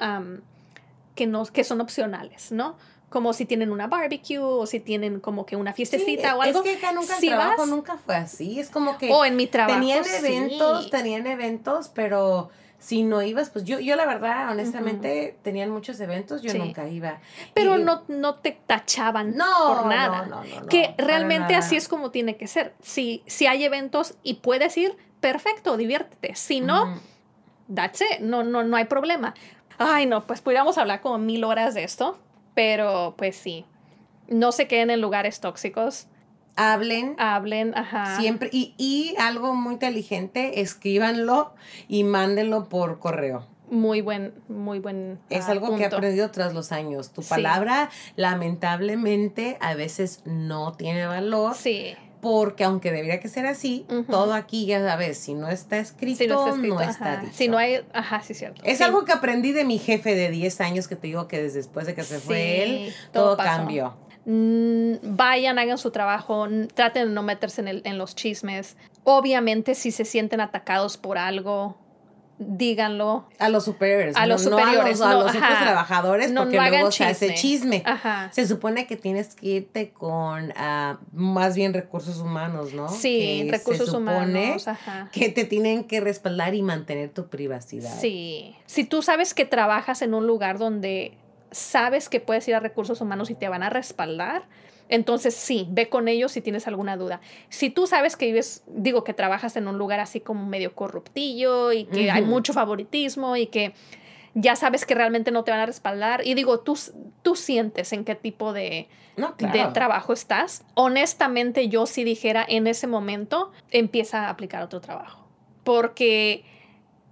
que no, que son opcionales, ¿no? Como si tienen una barbecue o si tienen como que una fiestecita o algo. Es que acá nunca el trabajo nunca fue así. Es como que. O en mi trabajo. Tenían eventos, tenían eventos, pero si no ibas, pues yo, yo la verdad, honestamente, tenían muchos eventos, yo nunca iba. Pero no, no te tachaban por nada. No, no, no, que realmente así es como tiene que ser. Si, si hay eventos y puedes ir, perfecto, diviértete. Si no, that's it, no, no, no hay problema. Ay, no, pues pudiéramos hablar como mil horas de esto, pero pues sí, no se queden en lugares tóxicos hablen. Hablen, ajá. Siempre. Y, y algo muy inteligente, escríbanlo y mándenlo por correo. Muy buen, muy buen. Es ah, algo que he aprendido tras los años. Tu palabra, lamentablemente, a veces no tiene valor. Sí. Porque aunque debería que ser así, todo aquí ya sabes, si no está escrito, no está, dicho. Si no hay, ajá, sí, cierto. Es algo que aprendí de mi jefe de 10 años que te digo que después de que se fue él, todo, todo cambió. Mm, vayan, hagan su trabajo, traten de no meterse en, el, en los chismes. Obviamente, si se sienten atacados por algo, díganlo. A los superiores. A los superiores. a los, otros trabajadores, porque luego se hace chisme. Se supone que tienes que irte con uh, más bien recursos humanos, ¿no? Sí, recursos se supone humanos. Que te tienen que respaldar y mantener tu privacidad. Sí. Si tú sabes que trabajas en un lugar donde sabes que puedes ir a recursos humanos y te van a respaldar, entonces sí, ve con ellos si tienes alguna duda. Si tú sabes que vives, digo que trabajas en un lugar así como medio corruptillo y que hay mucho favoritismo y que ya sabes que realmente no te van a respaldar. Y digo, tú, tú sientes en qué tipo de, de trabajo estás. Honestamente, yo si dijera en ese momento, empieza a aplicar otro trabajo. Porque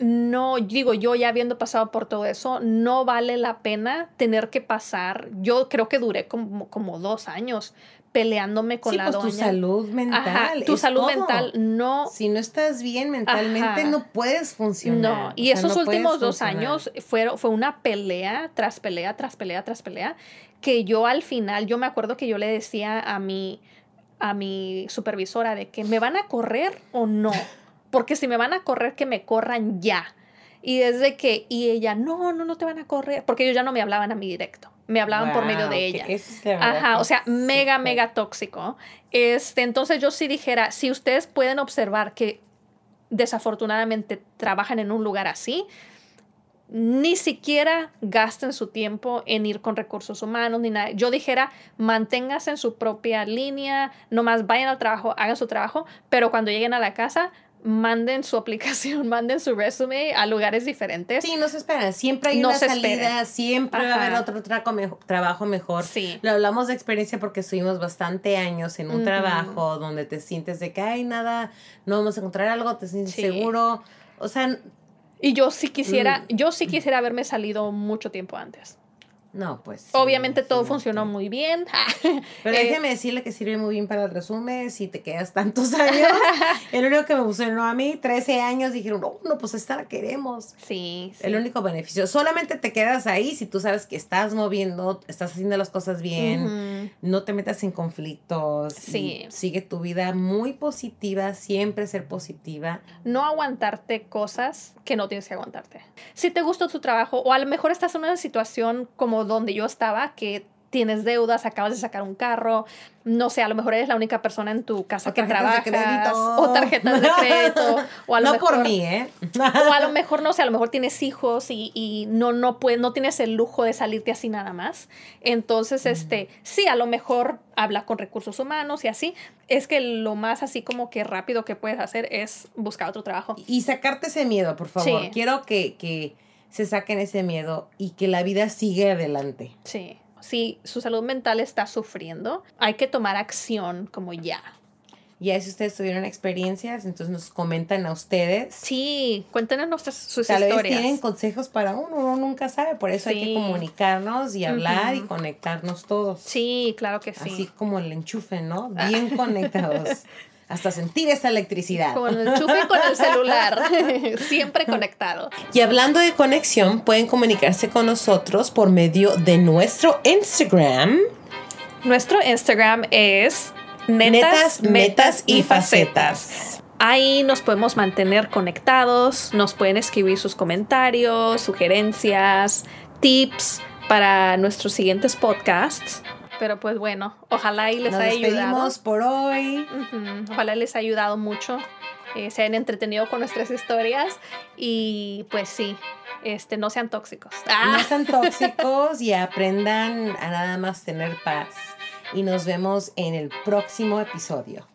no, digo, yo ya habiendo pasado por todo eso, no vale la pena tener que pasar. Yo creo que duré como, como dos años peleándome con la pues, doña. Tu salud mental. tu salud mental no. Si no estás bien mentalmente, no puedes funcionar. No, y esos últimos dos años fueron, fue una pelea tras pelea, tras pelea, tras pelea, que yo al final, yo me acuerdo que yo le decía a mi, a mi supervisora de que me van a correr o no. Porque si me van a correr, que me corran ya. Y desde que, y ella, no, no, no te van a correr, porque ellos ya no me hablaban a mí directo, me hablaban por medio de ella. Ajá, o sea, mega, mega tóxico. Este, entonces yo sí dijera, si ustedes pueden observar que desafortunadamente trabajan en un lugar así, ni siquiera gasten su tiempo en ir con recursos humanos ni nada. Yo dijera, manténganse en su propia línea, nomás vayan al trabajo, hagan su trabajo, pero cuando lleguen a la casa, manden su aplicación, manden su resume a lugares diferentes. Sí, no se esperan. Siempre hay una salida, siempre va a haber otro trabajo mejor. Sí. Lo hablamos de experiencia porque estuvimos bastante años en un trabajo donde te sientes de que hay nada, no vamos a encontrar algo, te sientes seguro. O sea. Y yo sí quisiera, mm. yo sí quisiera haberme salido mucho tiempo antes. No, pues. Obviamente todo funcionó muy bien. Pero eh, déjeme decirle que sirve muy bien para el resumen si te quedas tantos años. el único que me funcionó a mí, 13 años, dijeron, no, no, pues esta la queremos. Sí, El único beneficio. Solamente te quedas ahí si tú sabes que estás moviendo, estás haciendo las cosas bien, no te metas en conflictos. Sí. Sigue tu vida muy positiva, siempre ser positiva. No aguantarte cosas que no tienes que aguantarte. Si te gustó tu trabajo o a lo mejor estás en una situación como donde yo estaba, que tienes deudas, acabas de sacar un carro, no sé, a lo mejor eres la única persona en tu casa que trabaja o tarjetas de crédito o a lo no mejor, por mí, ¿eh? o a lo mejor no sé, a lo mejor tienes hijos y, y no no puedes, no tienes el lujo de salirte así nada más. Entonces, este, sí, a lo mejor habla con recursos humanos y así. Es que lo más así como que rápido que puedes hacer es buscar otro trabajo y sacarte ese miedo, por favor. Quiero que que se saquen ese miedo y que la vida sigue adelante. Sí, si su salud mental está sufriendo, hay que tomar acción como ya. Y si ustedes tuvieron experiencias, entonces nos comentan a ustedes. Sí, cuéntenos nuestras sus Tal historias. Vez tienen consejos para uno, uno nunca sabe, por eso hay que comunicarnos y hablar y conectarnos todos. Sí, claro que sí. Así como el enchufe, ¿no? Bien conectados. Hasta sentir esa electricidad. Con el chufe con el celular, siempre conectado. Y hablando de conexión, pueden comunicarse con nosotros por medio de nuestro Instagram. Nuestro Instagram es Netas, Metas y Facetas. Ahí nos podemos mantener conectados, nos pueden escribir sus comentarios, sugerencias, tips para nuestros siguientes podcasts. Pero pues bueno, ojalá y les haya ayudado. por hoy. Ojalá les haya ayudado mucho. Eh, se hayan entretenido con nuestras historias. Y pues sí, este, no sean tóxicos. No ah. sean tóxicos y aprendan a nada más tener paz. Y nos vemos en el próximo episodio.